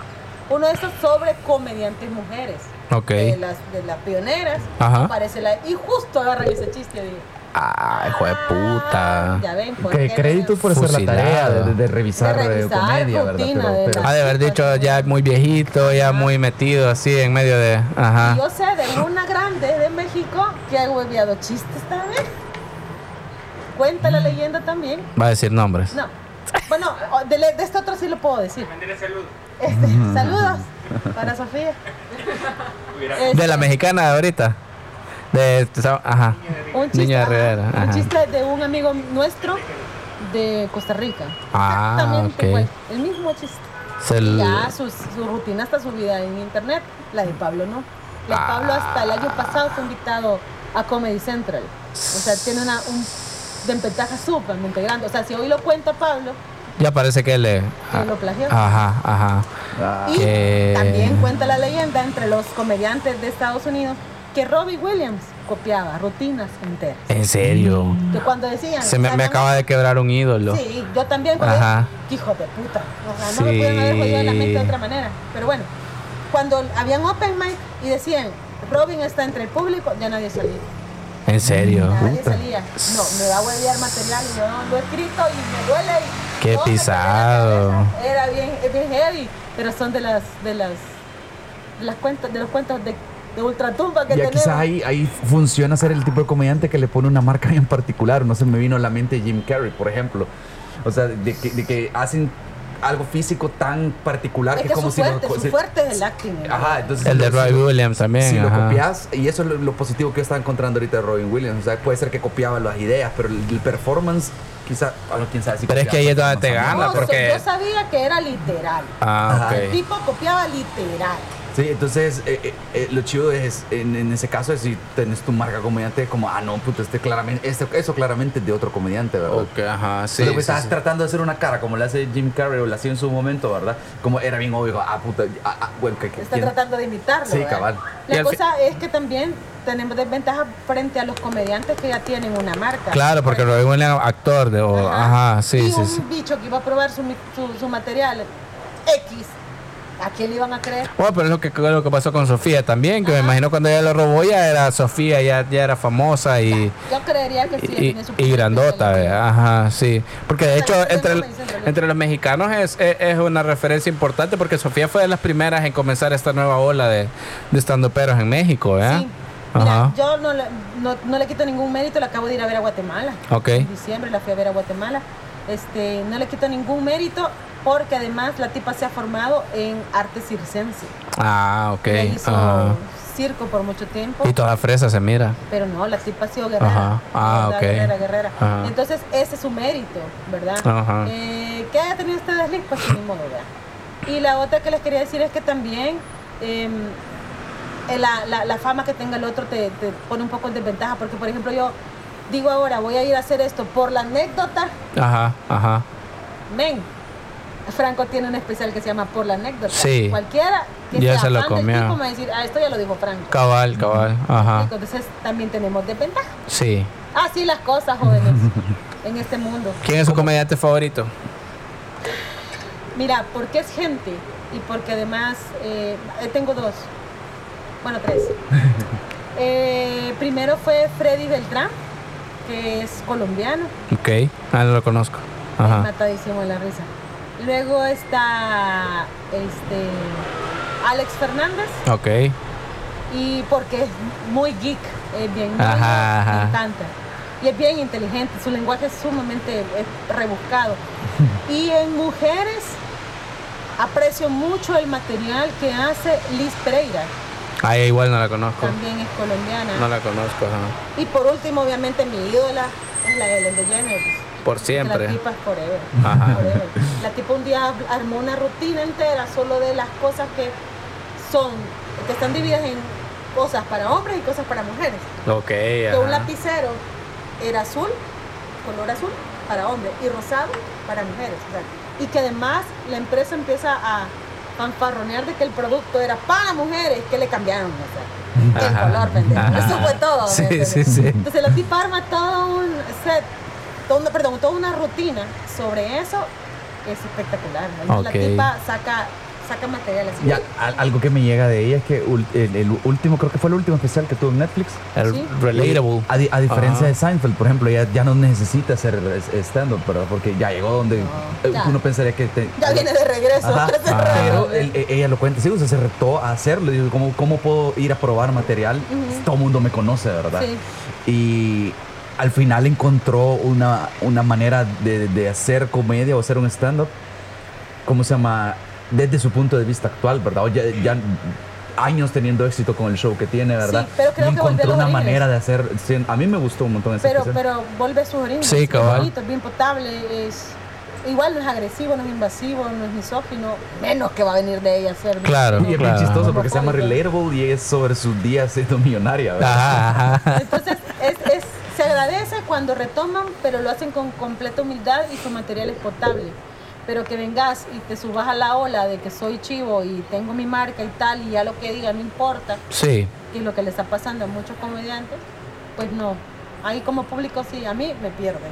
Uno de esos sobre comediantes mujeres. Ok. De las, de las pioneras. Ajá. Aparece la, y justo agarran ese chiste. Ay, hijo de "Ah, puta. Ya ven, ¿por Que créditos por hacer la tarea de, de revisar, De eh, revisar comedia, ¿verdad? Pero, de Ha de haber dicho ya muy viejito, ya muy metido así en medio de. Y Ajá. Yo sé de una grande de México que ha hueveado chistes también. Cuenta la leyenda también. Va a decir nombres. No. [LAUGHS] Bueno, o- de, de este otro sí lo puedo decir. Este, saludos para [LAUGHS] Sofía. Este, De la mexicana de ahorita. De. Ajá. Un chiste, ajá, Rivera, un ajá. chiste de un amigo nuestro de Costa Rica. Ah, Exactamente ok. igual, el mismo chiste. Ya su, su rutina está subida en internet. La de Pablo no. La de Ah. Pablo hasta el año pasado fue invitado a Comedy Central. O sea, tiene una un desventaja súper grande. O sea, si hoy lo cuenta Pablo, Ya parece que le. que lo plagió. Ajá, ajá. Ah, Y que- también cuenta la leyenda entre los comediantes de Estados Unidos que Robbie Williams copiaba rutinas enteras. En serio. Que cuando decían. Se me, me "Hágame acaba de quebrar un ídolo. Sí, yo también. Ajá. dije, "Qué hijo de puta. O sea, no me Sí. pudieron haber jodido la mente de otra manera. Pero bueno, cuando habían open mic y decían, Robin está entre el público, ya nadie salía. En serio. No, me va a huevear material y yo no, lo he escrito y me duele. y Qué pisado. Era bien, bien heavy, pero son de las, de las, de las cuentas, de los cuentos de, de ultratumba que Ya tenemos. quizás ahí, ahí funciona ser el tipo de comediante que le pone una marca [LAUGHS] en particular. No se me vino a la mente Jim Carrey, por ejemplo. O sea, de que, de que hacen algo físico tan particular Es que que es como su si lo- fuerte, su fuerte es el acting. Ajá, entonces El de si Roy Williams también. Si lo copias, y eso es lo, lo positivo que yo estaba encontrando ahorita de Robin Williams. O sea, puede ser que copiaba las ideas, pero el, el performance, quizá, bueno, quién sabe si Pero es que ahí es donde te gana, No, porque- yo sabía que era literal. Ah, Ajá. El tipo copiaba literal. Sí, entonces eh, eh, eh, lo chido es, en, en ese caso, es si tenés tu marca comediante, es como, ah, no, puto, este claramente, este- eso claramente es de otro comediante, ¿verdad? Ok, ajá, sí. Pero que sí, estabas sí. tratando de hacer una cara como le hace Jim Carrey o le hacía en su momento, ¿verdad? Como era bien obvio, ah, puta, ah, ah, bueno, que, que- Está ¿quién? tratando de imitarlo. Sí, ¿verdad? cabal. La cosa es que también tenemos desventaja frente a los comediantes que ya tienen una marca. Claro, porque Por Roy Williams actor de. o- ajá, sí, y sí, un sí. bicho que iba a probar su, mi- su, su material X, ¿a quién le iban a creer? Bueno, pero es lo que, lo que pasó con Sofía también, que me Ajá. imagino cuando ella lo robó ya era Sofía, ya, ya era famosa y, Yo creería que sí. y, tiene su y grandota, ajá, sí. Porque de hecho entre, me entre los mexicanos es, es, es una referencia importante porque Sofía fue de las primeras en comenzar esta nueva ola de, de estandoperos en México, ¿verdad? Sí. Mira, yo no le, no, no le quito ningún mérito, la acabo de ir a ver a Guatemala. Ok. En diciembre la fui a ver a Guatemala. Este, no le quito ningún mérito porque además la tipa se ha formado en arte circense. Ah, ok. Ella hizo circo por mucho tiempo. Y toda fresa se mira. Pero no, la tipa ha sido guerrera. Ajá. Ah, ok. Guerrera, guerrera. Ajá. Entonces, ese es su mérito, ¿verdad? Ajá. Eh, que haya tenido este desliz, pues ni modo, ¿verdad? Y la otra que les quería decir es que también em, eh, la, la- la fama que tenga el otro te, te pone un poco en desventaja, porque por ejemplo yo digo ahora, voy a ir a hacer esto por la anécdota, Ajá, ajá. men. Franco tiene un especial que se llama Por la anécdota. Sí. Cualquiera que Ya sea se lo comió. tipo me va a decir, ah, esto ya lo dijo Franco. Cabal, cabal. Ajá. Entonces también tenemos desventaja. Sí. Así las cosas, jóvenes, [LAUGHS] en este mundo. ¿Quién es su comediante favorito? Mira, porque es gente y porque además eh, eh, tengo dos, bueno, tres. [LAUGHS] Eh, primero fue Freddy Beltrán, que es colombiano, Ok. Ah, no lo conozco. Ajá. matadísimo de la risa. Luego está este Alex Fernández Ok. y porque es muy geek, es bien Ajá, ajá. me encanta. Y es bien inteligente, su lenguaje es sumamente rebuscado. [LAUGHS] Y en mujeres aprecio mucho el material que hace Liz Pereira. Ah, igual no la conozco. también es colombiana. No la conozco, ajá. Y por último, obviamente, mi ídola es la Ellen DeGeneres. Por La siempre. tipa es forever. Ajá. forever. La tipa un día armó una rutina entera solo de las cosas que son, que están divididas en cosas para hombres y cosas para mujeres. Ok, Que un ajá. lapicero era azul, color azul, para hombres, y rosado para mujeres. o sea, y que además la empresa empieza a fanfarronear de que el producto era para mujeres, que le cambiaron o sea, el color, pendejo. Eso fue todo. Sí, sí, sí. Entonces la tipa arma todo un set, todo una- perdón, toda una rutina sobre eso, es espectacular. ¿no? La tipa saca, saca material así. Ya, algo que me llega de ella es que el, el último, creo que fue el último especial que tuvo en Netflix. El Sí. relatable. A, di- a diferencia Ajá. de Seinfeld, por ejemplo, ya, ya no necesita hacer stand-up, ¿verdad? Porque ya llegó donde No, eh, ya. uno pensaría que... te- Ya viene de regreso. Ajá. Ah. Pero él- e- ella lo cuenta, sí, o sea, se retó a hacerlo. Digo, ¿cómo, ¿Cómo puedo ir a probar material? Ujú. Todo el mundo me conoce, ¿verdad? Sí. Y al final encontró una, una manera de, de hacer comedia o hacer un stand-up, ¿cómo se llama? Desde su punto de vista actual, ¿verdad? O Ya, ya años teniendo éxito con el show que tiene, ¿verdad? Sí, pero creo Y que encontró una orígenes. manera de hacer... sí, A mí me gustó un montón ese Pero, especial. pero vuelve a sus orígenes. Sí, es cabal. bonito, es bien potable, es igual no es agresivo, no es invasivo, no es misógino, menos que va a venir de ella a ser. Claro. Y es bien claro. chistoso porque se llama. Relatable y es sobre sus días siendo millonaria, ¿verdad? Ajá, ajá. Entonces, es, es- se agradece cuando retoman, pero lo hacen con completa humildad y su material es potable. Pero que vengas y te subas a la ola de que soy chivo y tengo mi marca y tal, y ya lo que diga no importa, Sí. es lo que le está pasando a muchos comediantes, pues no. Ahí como público sí, a mí me pierden.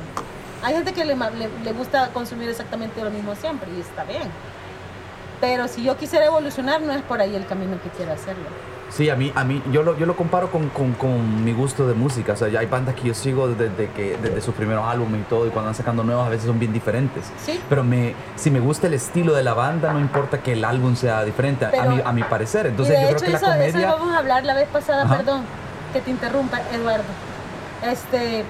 Hay gente que le, le- le gusta consumir exactamente lo mismo siempre y está bien. Pero si yo quisiera evolucionar, no es por ahí el camino que quiero hacerlo. Sí, a mí, a mí yo, lo, yo lo comparo con, con, con mi gusto de música. O sea, ya hay bandas que yo sigo desde, que, desde sus primeros álbumes y todo, y cuando van sacando nuevas a veces son bien diferentes. Sí. Pero me, si me gusta el estilo de la banda, no importa que el álbum sea diferente, a, Pero- mi, a mi parecer. Entonces y de yo hecho, creo que la eso, eso comedia... íbamos a hablar la vez pasada, Ajá. perdón, que te interrumpa, Eduardo. Este,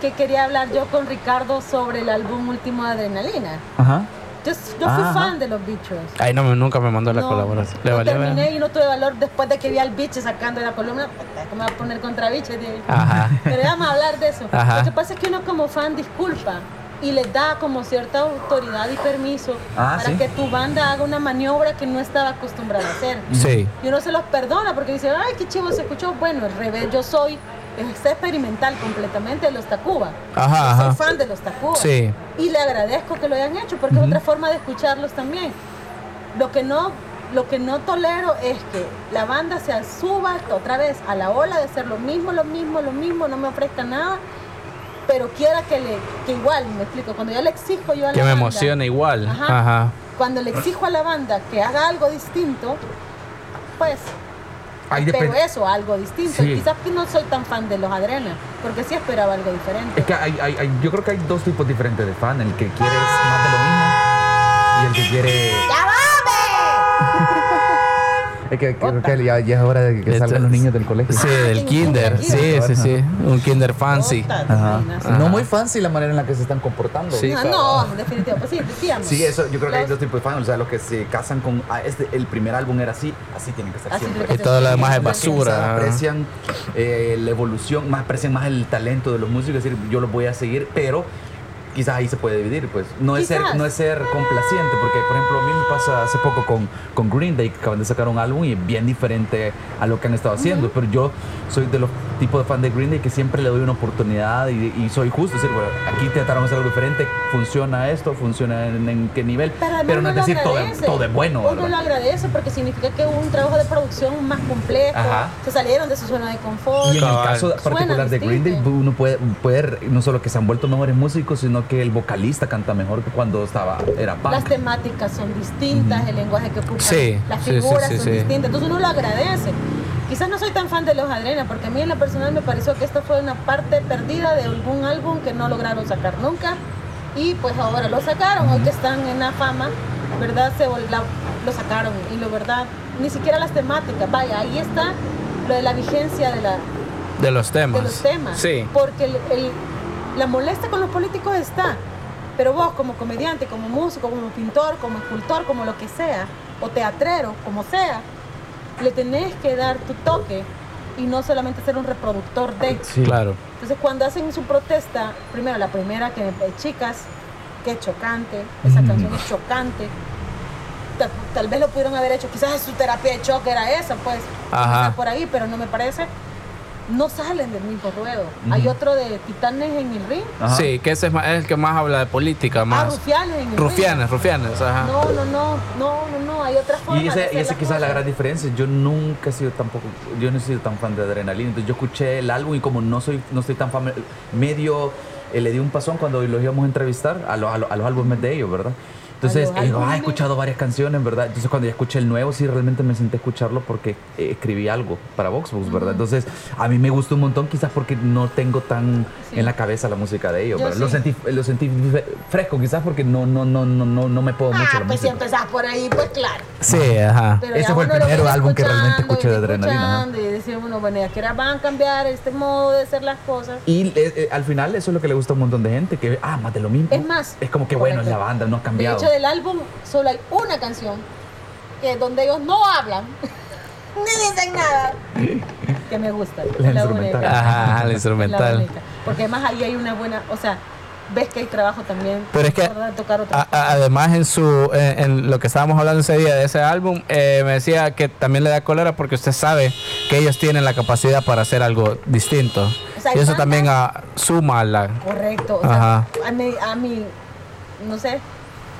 que quería hablar yo con Ricardo sobre el álbum último de Adrenalina. Ajá. Yo, yo fui Ajá. fan de los bichos. Ay, no, me- nunca me mandó la No, colaboración. Le valió, terminé ¿verdad? y no tuve valor después de que vi al biche sacando la columna. ¿Cómo me va a poner contra biche? Ajá. [LAUGHS] Pero vamos a hablar de eso. Ajá. Lo que pasa es que uno como fan disculpa y les da como cierta autoridad y permiso Ah, para sí. que tu banda haga una maniobra que no estaba acostumbrada a hacer. Sí. Y uno se los perdona porque dice, ay, qué chivo se escuchó. Bueno, al revés, yo soy es experimental completamente de los Tacuba. Ajá. Soy fan de los Tacuba. Sí. Y le agradezco que lo hayan hecho porque es otra forma de escucharlos también. Lo que no lo que no tolero es que la banda se suba otra vez a la ola de hacer lo mismo, lo mismo, lo mismo, no me ofrezca nada, pero quiera que le que igual, me explico, cuando yo le exijo yo a la Que me emociona igual. Ajá. Ajá. cuando le exijo a la banda que haga algo distinto, pues Ahí depende- eso, algo distinto. Sí. Quizás que no soy tan fan de los Adrena, porque sí esperaba algo diferente. Es que hay, hay- hay- yo creo que hay dos tipos diferentes de fan. El que quiere es más de lo mismo y el que quiere... ¡Ya vame! [LAUGHS] Es que creo que ya, ya es hora de que salgan los niños del colegio. Sí, del kinder. Sí, sí, sí. Un kinder fancy. Ajá. Ajá. No muy fancy la manera en la que se están comportando. Sí. No, no, definitivamente. Pues sí, decíamos. Sí, eso, yo creo que hay dos tipos de fans. O sea, los que se casan con. ah, este, el primer álbum era así, así tienen que ser Así siempre. Y todo lo demás es que basura. Aprecian eh, la evolución, más aprecian más el talento de los músicos. Es decir, yo los voy a seguir, pero quizás ahí se puede dividir. Pues no es, ser, no es ser complaciente, porque por ejemplo, a mí me pasa hace poco con, con Green Day, que acaban de sacar un álbum y es bien diferente a lo que han estado haciendo. Pero yo soy de los tipos de fan de Green Day que siempre le doy una oportunidad y, y soy justo. Es decir, bueno, aquí trataron de hacer algo diferente, funciona esto, funciona en, en qué nivel, Pero, no es decir todo, todo es bueno. Uno ¿verdad? lo agradece porque significa que hubo un trabajo de producción más complejo. Ajá. Se salieron de su zona de confort. Y en el caso particular de Green Day, uno puede, puede, no solo que se han vuelto mejores músicos, sino que el vocalista canta mejor que cuando estaba, era punk. Las temáticas son distintas, el lenguaje que ocupan, Sí, las sí, sí, figuras sí, son sí. distintas. Entonces uno lo agradece. Quizás no soy tan fan de los Adrena, porque a mí en lo personal me pareció que esto fue una parte perdida de algún álbum que no lograron sacar nunca. Y pues ahora lo sacaron, hoy que están en la fama, ¿verdad? Se la- lo sacaron y lo verdad, ni siquiera las temáticas. Vaya, ahí está lo de la vigencia de la, De los temas. de los temas. Sí. Porque el- el- la molestia con los políticos está. Pero vos como comediante, como músico, como pintor, como escultor, como lo que sea, o teatrero, como sea, le tenés que dar tu toque y no solamente ser un reproductor de. Sí. Claro. Entonces cuando hacen su protesta, primero la primera que eh, chicas, qué chocante, esa canción es chocante. Ta- Tal, vez lo pudieron haber hecho, quizás su terapia de choque era esa, pues, Ajá. por ahí, pero no me parece. No salen del mismo ruedo. Hay otro de Titanes en el ring, Ajá. Sí, que ese es, más- es el que más habla de política, ah, más. Rufianes en el Rufianes, rufianes, ajá. ring. No, no, no, no, no, no, hay otra forma. Y hacer y ese las quizás es la gran diferencia. Yo nunca he sido tampoco, yo no he sido tan fan de Adrenalina. Entonces yo escuché el álbum y como no soy, no estoy tan fan, medio eh, le di un pasón cuando los íbamos a entrevistar a, los- a, los- a los álbumes de ellos, ¿verdad? Entonces, eh, digo, ah, he escuchado varias canciones, ¿verdad? Entonces, cuando ya escuché el nuevo, sí, realmente me senté a escucharlo porque eh, escribí algo para Voxbox, ¿verdad? Entonces, a mí me gustó un montón, quizás porque no tengo tan Sí. en la cabeza la música de ellos. Lo sentí, lo sentí fre- fresco, quizás porque no, no, no, no, no, no me puedo mucho Ah, la pues si música. empezás por ahí, pues claro. Sí, ajá. Pero Ese fue el primer álbum que realmente escuché de Adrenalina, Y decía uno, bueno, ya que ahora van a cambiar este modo de hacer las cosas. Y eh, al final eso es lo que le gusta a un montón de gente, que ah, más de lo mismo. Es más, Es como que bueno, es la banda, no ha cambiado. Del álbum solo hay una canción que donde ellos no hablan [LAUGHS] ni dicen nada que me gusta. La la instrumental. única. Ajá, la Es la instrumental. única. Porque además ahí hay una buena, o sea, ves que hay trabajo también. Pero es que tocar otras A- a- además en su en, en lo que estábamos hablando ese día de ese álbum eh, me decía que también le da cólera porque usted sabe que ellos tienen la capacidad para hacer algo distinto O sea, y eso también ah, suma a la Correcto. O sea, Ajá. a mi, a mi, no sé,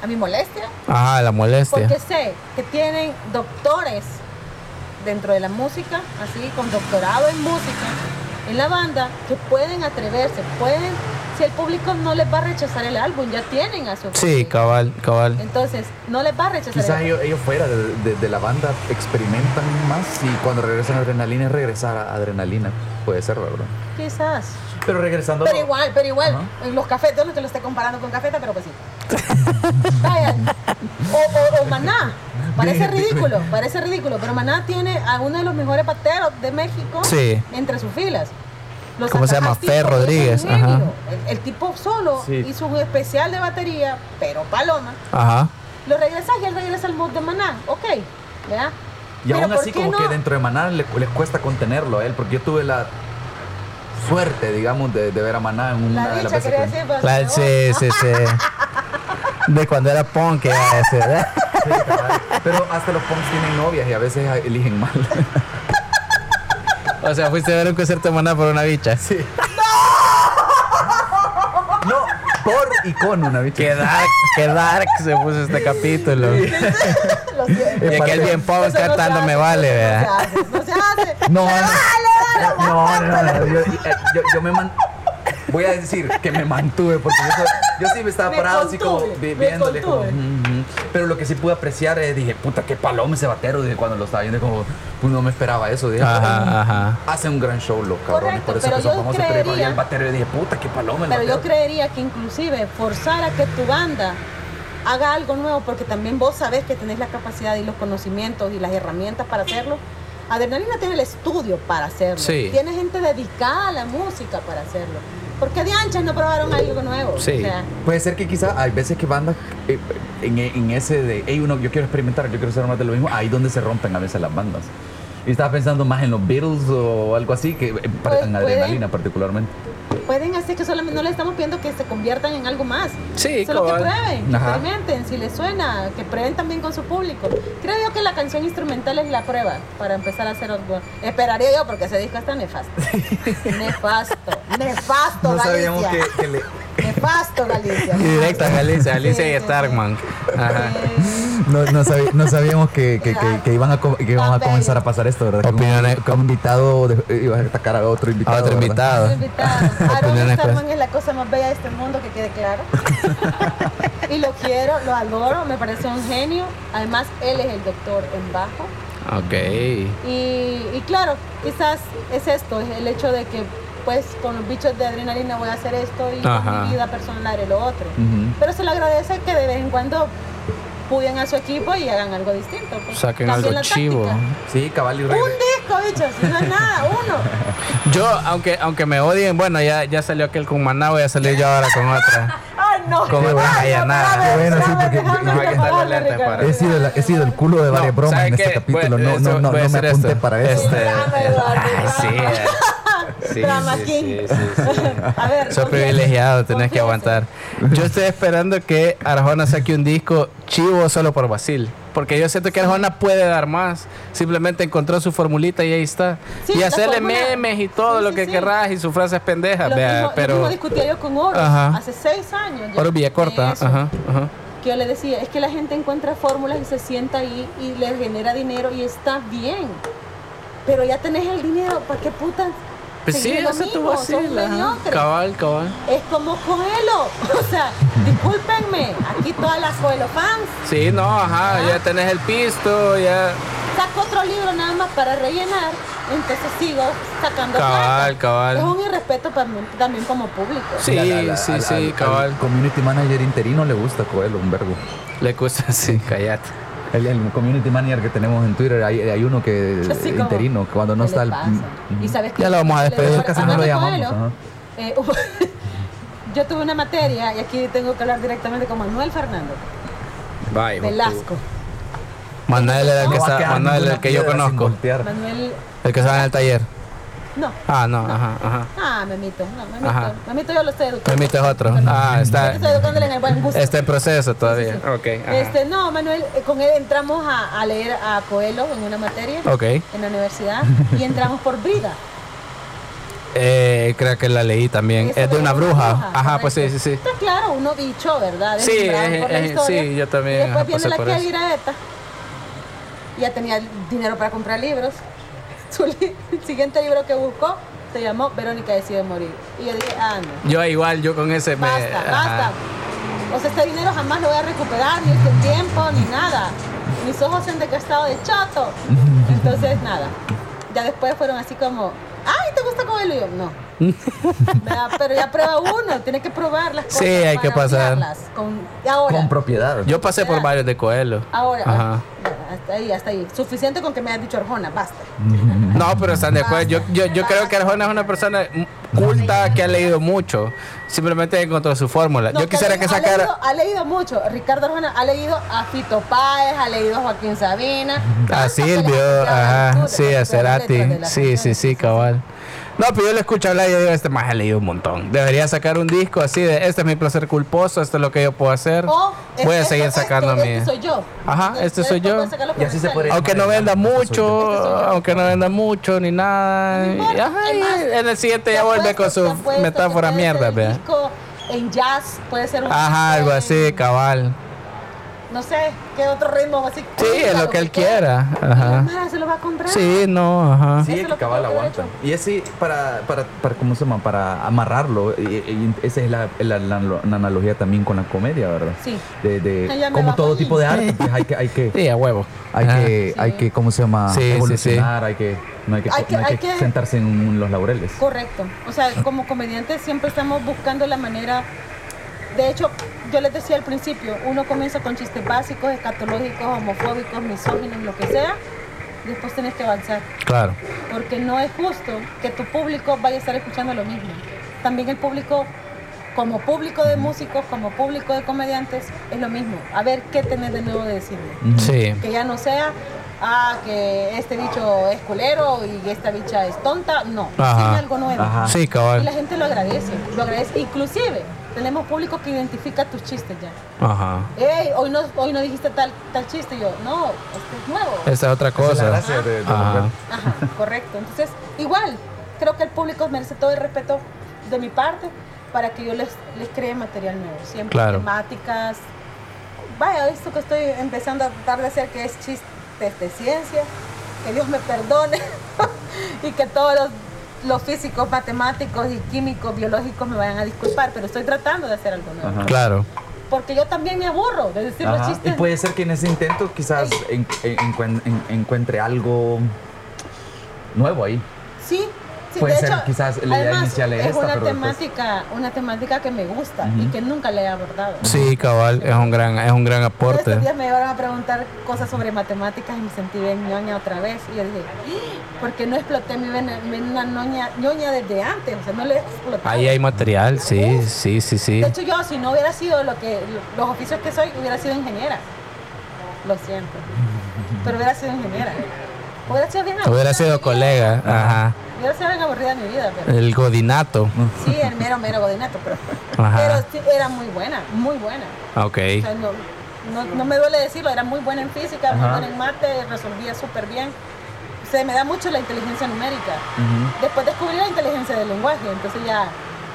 a mi molestia. ajá, la molestia Porque sé que tienen doctores dentro de la música, así, con doctorado en música, en la banda, que pueden atreverse, pueden, si el público no les va a rechazar el álbum, ya tienen a su sí público. cabal cabal Entonces, no les va a rechazar Quizás el ellos, ellos fuera de, de- de la banda experimentan más y cuando regresan a Adrenalina es regresar a Adrenalina. Puede ser, ¿verdad? Quizás. Pero regresando... Pero igual, pero igual, Ajá. los cafetes, no te lo esté comparando con cafeta, pero pues sí. [LAUGHS] O, o, o Maná, parece ridículo, parece ridículo, pero Maná tiene a uno de los mejores pateros de México Sí. entre sus filas. ¿Cómo se llama? Fer Rodríguez, ajá. El, el tipo solo Sí. hizo un especial de batería, pero paloma. ajá Lo regresas y él regresa al mod de Maná, ok, ¿verdad? Y Pero aún ¿por así como no? que dentro de Maná le- les cuesta contenerlo a él, porque yo tuve la suerte, digamos, de, de ver a Maná en una La de las veces que... La- sí sí sí de cuando era punk que iba a decir, ¿eh? Sí, cabal. Pero hasta los punks tienen novias y a veces eligen mal. o sea fuiste a ver un concierto de Maná por una bicha Sí. No, por y con una bicha. qué dark qué dark se puso este capítulo Lo siento. y aquel bien se cantando hace, me vale ¿verdad? No se hace. No, [LAUGHS] no. No, Yo, eh, yo, yo me man- Voy a decir que me mantuve porque yo, yo sí me estaba Me parado así como contuve, vi- me viéndole como. "Mm, mm". Pero lo que sí pude apreciar es dije, puta, qué paloma ese batero. Dije cuando lo estaba viendo, como, pues no me esperaba eso. Dije, Ajá, ajá. Hace un gran show, los cabrones. Por eso pero que son yo famosos. Pero creería- el batero, yo dije, puta, qué paloma el Pero yo batero. creería que inclusive forzar a que tu banda haga algo nuevo, porque también vos sabés que tenés la capacidad y los conocimientos y las herramientas para hacerlo. Adrenalina tiene el estudio para hacerlo. Sí. Tiene gente dedicada a la música para hacerlo. Porque de anchas no probaron algo nuevo. Sí. O sea, Puede ser que quizá hay veces que bandas eh, en, en ese de, hey, uno, yo quiero experimentar, yo quiero hacer más de lo mismo, ahí donde se rompen a veces las bandas. Y estaba pensando más en los Beatles o algo así, que eh, para- Pues en puede. adrenalina particularmente. Pueden hacer que solamente no le estamos pidiendo que se conviertan en algo más. Sí, Solo que prueben, que Ajá. experimenten, si les suena, que prueben también con su público. Creo yo que la canción instrumental es la prueba para empezar a hacer algo. Esperaría yo porque ese disco está nefasto. [LAUGHS] nefasto, nefasto, No sabíamos que, que le... Nefasto, Galicia. Y directa a Galicia, Galicia Sí, y Starkman. Ajá. No, no, sabi- no sabíamos que, que, que- que iban a, íbamos comenzar a pasar esto, ¿verdad? Opiniones- como, como invitado de- eh, iba a atacar a otro invitado. A otro ¿verdad? invitado. invitado. [LAUGHS] Aaron Opiniones, pues. Starman es la cosa más bella de este mundo, que quede claro. [LAUGHS] y lo quiero, lo adoro, me parece un genio. Además, él es el doctor en bajo. Ok. Y, y claro, quizás es esto, es el hecho de que pues con los bichos de adrenalina voy a hacer esto y Ajá. con mi vida personal haré lo otro. Ujú. Pero se le agradece que de vez en cuando puden a su equipo y hagan algo distinto. pues. Saquen algo chivo. táctica. Sí, cabal y Un disco, bichos, no es nada, uno. [LAUGHS] Yo, aunque, aunque me odien, bueno, ya, ya salió aquel con Maná, voy a salir yo ahora con otra. Ay, [LAUGHS] no. Con Qué oreja bueno. sí, porque- No, He sido, la- he sido el culo de varias No, bromas ¿sabe en este qué? capítulo. No, eso- no, no, no me apunté esto. para. Este, Eduardo, ay, [LAUGHS] sí, eh. Sí, Drama sí. [LAUGHS] A ver. Privilegiado, tenés que aguantar. Yo estoy esperando que Arjona saque un disco chivo solo por Basil. Porque yo siento que Arjona puede dar más. Simplemente encontró su formulita y ahí está. Y hacerle memes y todo lo que querrás y sus frases pendejas. Lo, vea, mismo, lo pero. mismo discutía yo con Oro Ajá. hace seis años. Oro Villacorta. Ajá, ajá. Que yo le decía, es que la gente encuentra fórmulas y se sienta ahí y le genera dinero y está bien. Pero ya tenés el dinero, ¿para qué puta? Pues sí, Basil. ajá. mediocre. Cabal, cabal. Es como Coelho. O sea, [LAUGHS] discúlpenme, aquí todas las Coelho fans. Sí, no, ajá. Ya tenés el pisto, ya. Saco otro libro nada más para rellenar, entonces sigo sacando Cabal, plata. cabal. Es un irrespeto también, también como público. Sí, La- la- la- sí, al- sí, al- cabal. al community manager interino le gusta Coelho, un verbo. Le gusta, [LAUGHS] sí, callate. El, el community manager que tenemos en Twitter, hay, hay uno que como, interino, que cuando no ¿qué está le el. pasa? Y sabes que Ya lo vamos a despedir, Hablando casi no lo de llamamos, eh, [LAUGHS] hubo- yo tuve una materia, y aquí tengo que hablar directamente con Manuel Fernando Bye. Velasco. Manuel era el que, No va a está, quedar Manuel el que yo conozco. Manuel, El que estaba en el taller. No. Ah, no, ajá, ajá. Ah, Memito, no, Memito. Ajá. Memito yo lo estoy educando. Memito es otro. Ah, Yo está, estoy educándole en el buen gusto. está en proceso todavía. Sí, sí. Ok, ajá. Este, no, Manuel, eh, con él entramos a, a leer a Coelho en una materia Ok. en la universidad y entramos por Brida. [LAUGHS] Eh, creo que la leí también. Esa Es de una bruja. Ajá, pues sí, sí, sí. Está claro, uno bicho, ¿verdad? Sí, es- la es- historia. sí, yo también, Y después ajá, viene la que. Viraeta. Ya tenía dinero para comprar libros. Su el siguiente libro que buscó se llamó Verónica decide morir. Y yo dije, ah, no. Yo igual, yo con ese me. Basta, ajá. basta. O sea, este dinero jamás lo voy a recuperar, ni este tiempo, ni nada. Mis ojos se han desgastado de chato. [LAUGHS] Entonces, nada. Ya después fueron así como, ay, ¿te gusta? Y yo, no. [LAUGHS] Pero ya prueba uno, tiene que probar las cosas. Sí, hay que pasar. Con, ahora, Con propiedad. Yo pasé por varios de Coelho. ahora, Ajá. Hasta ahí, hasta ahí. Suficiente con que me hayas dicho Arjona, basta. No, pero están de acuerdo. Yo, yo, yo creo que Arjona es una persona culta que ha leído mucho. Simplemente encontró su fórmula. No, Yo quisiera que leído- Ha sacara. leído, ha leído mucho. Ricardo Arjona ha leído a Fito Páez, ha leído a Joaquín Sabina. A Silvio, ajá, sí, a Cerati, sí, sí, sí, cabal. No, pero yo le escucho hablar y yo digo, este más ha leído un montón. Debería sacar un disco así de, este es mi placer culposo, esto es lo que yo puedo hacer. O, Voy a este- seguir este- sacando este, mi... Este soy yo. Ajá, este soy yo. Y así se puede-. Aunque no venda mucho, Este aunque no venda mucho ni nada. Ajá, y en el siguiente te ya vuelve con su metáfora mierda, vea. disco En jazz, puede ser un. Ajá, algo así, cabal. No sé, qué otro ritmo así. Sí, es lo que él quiera. Ajá. Mara se lo va a comprar. Sí, no, ajá. Sí, es que cabal aguanta. Y así, para, para, para, ¿cómo se llama? Para amarrarlo, y, y esa es la, la, la- la analogía también con la comedia, ¿verdad? Sí. De, de como todo tipo de arte, pues hay que, hay que, Sí, a huevo. hay Ajá. que, Sí. hay que, ¿cómo se llama? Sí, sí, sí. Evolucionar, hay que, no hay que, Hay que- no hay hay que que- sentarse en los laureles. Correcto. O sea, como comediantes siempre estamos buscando la manera. De hecho, yo les decía al principio, uno comienza con chistes básicos, escatológicos, homofóbicos, misóginos, lo que sea. Después tienes que avanzar. Claro. Porque no es justo que tu público vaya a estar escuchando lo mismo. También el público, como público de músicos, como público de comediantes, es lo mismo. A ver qué tenés de nuevo de decirme. Sí. Que ya no sea, ah, que este bicho es culero y esta bicha es tonta. No, Ajá. algo nuevo. Ajá. Sí, Y la cabal. gente lo agradece, lo agradece. Inclusive, tenemos público que identifica tus chistes ya. Ajá. Ey, hoy no, hoy no dijiste tal, tal chiste. Y yo, no, este es nuevo. Esa es otra Esa es la cosa. gracia de- de Ajá. Ajá, correcto. Entonces, igual, creo que el público merece todo el respeto de mi parte para que yo les, les cree material nuevo. Siempre Claro. temáticas. Vaya, esto que estoy empezando a tratar de hacer, que es chistes de ciencia, que Dios me perdone [LAUGHS] y que todos los, los físicos, matemáticos y químicos, biológicos me vayan a disculpar, pero estoy tratando de hacer algo nuevo. Ajá. Claro. Porque yo también me aburro de decir los Ajá. chistes. Y puede ser que en ese intento quizás en- en- encuentre algo nuevo ahí. Sí, Sí, Puede de ser hecho, quizás la idea inicial es es esta, una pero después- temática, una temática que me gusta y que nunca le he abordado. Sí, cabal, es un gran, es un gran aporte. estos días me llevaron a preguntar cosas sobre matemáticas y me sentí bien ñoña otra vez. Y yo dije, "Ah, ¿por qué no exploté mi vena, una ñoña, ñoña desde antes? O sea, no le he explotado. Ahí hay material, sí, sí, sí, sí. De hecho, yo, si no hubiera sido lo que, los oficios que soy, hubiera sido ingeniera. Lo siento. Pero hubiera sido ingeniera. Hubiera sido bien aburrida Hubiera sido colega, ajá. Hubiera sido bien aburrida mi vida, pero. El godinato. Sí, el mero, mero godinato, pero. [LAUGHS] Ajá. Pero era muy buena, muy buena. Ok. O sea, no, no, no me duele decirlo, era muy buena en física, muy Ajá. buena en mate, resolvía súper bien. Se me da mucho la inteligencia numérica. Después descubrí la inteligencia del lenguaje, entonces ya,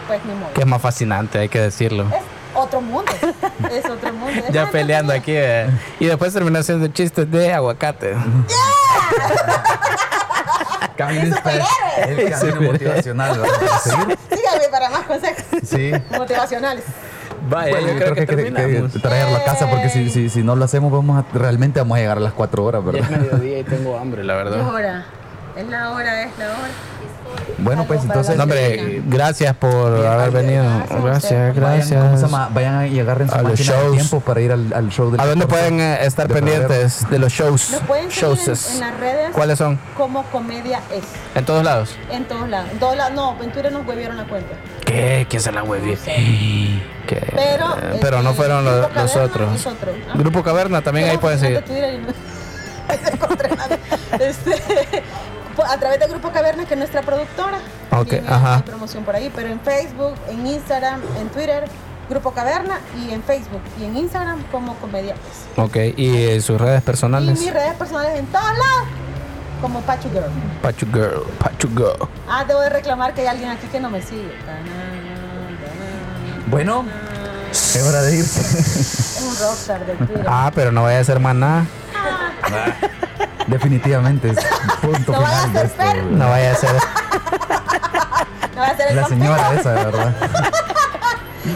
pues ni modo. Que es más fascinante, hay que decirlo. Es otro mundo. [LAUGHS] es otro mundo. Es Ya peleando aquí. eh. Y después terminó haciendo chistes de aguacate. [LAUGHS] [LAUGHS] Camino inspe- el camino motivacional, ¿verdad? Para seguir. Sígame para más consejos Sí. motivacionales. Vaya, Bueno, yo creo que, que, que- que traerlo a casa porque si, si, si no lo hacemos vamos a, realmente vamos a llegar a las 4 horas, Ya es ¿verdad? mediodía y tengo hambre, la Es verdad. hora. Es la hora, es la hora. Bueno, pues entonces No, hombre, gracias por haber venido. Gracias, Gracias, vayan, vayan y agarren su A los máquina de shows. tiempo para ir al, al show del ¿A dónde 14 pueden eh, estar de pendientes de los shows? Nos pueden en, Shows. en las redes ¿Cuáles son? como Comedia Es. En todos lados. En todos lados. En todos lados. No, en Twitter nos huevieron la cuenta. ¿Qué? ¿Quién se la huevió? [GASPS] ¿Qué? Pero, Eh, Pero no este, fueron los, Grupo los Caverna otros. otro. Ah. Grupo Caverna también ahí pueden seguir. Twitter y no-. [LAUGHS] Este, a través de Grupo Caverna, que es nuestra productora. Ok, ajá. Hay promoción por ahí, pero en Facebook, en Instagram, en Twitter, Grupo Caverna y en Facebook y en Instagram como Comedia Es. Ok, y eh, sus redes Y personales. mis redes personales en todos lados como Pachu Girl. Pachu Girl, Pachu Girl. Ah, debo de reclamar que hay alguien aquí que no me sigue. Bueno, es hora de irse. [LAUGHS] Es un rockstar del Twitter. Ah, pero no vaya a ser más nada. Definitivamente es punto No vaya a final de ser esto. No vaya a ser. No va a ser el La campeón. señora esa, de verdad. [LAUGHS]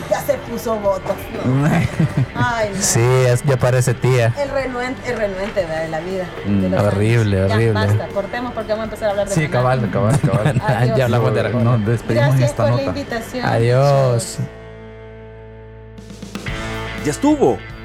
Ya se puso votos. no. Ay, no. Sí, es, ya parece tía. El renuente, el renuente de la vida. Mm, de los horrible, años. horrible. Ya basta, cortemos porque vamos a empezar a hablar de Sí, cabal, cabal, [LAUGHS] cabal. Adiós. ya hablamos de Arjona. Nos despedimos Gracias esta por la nota. invitación. Adiós. Ya estuvo.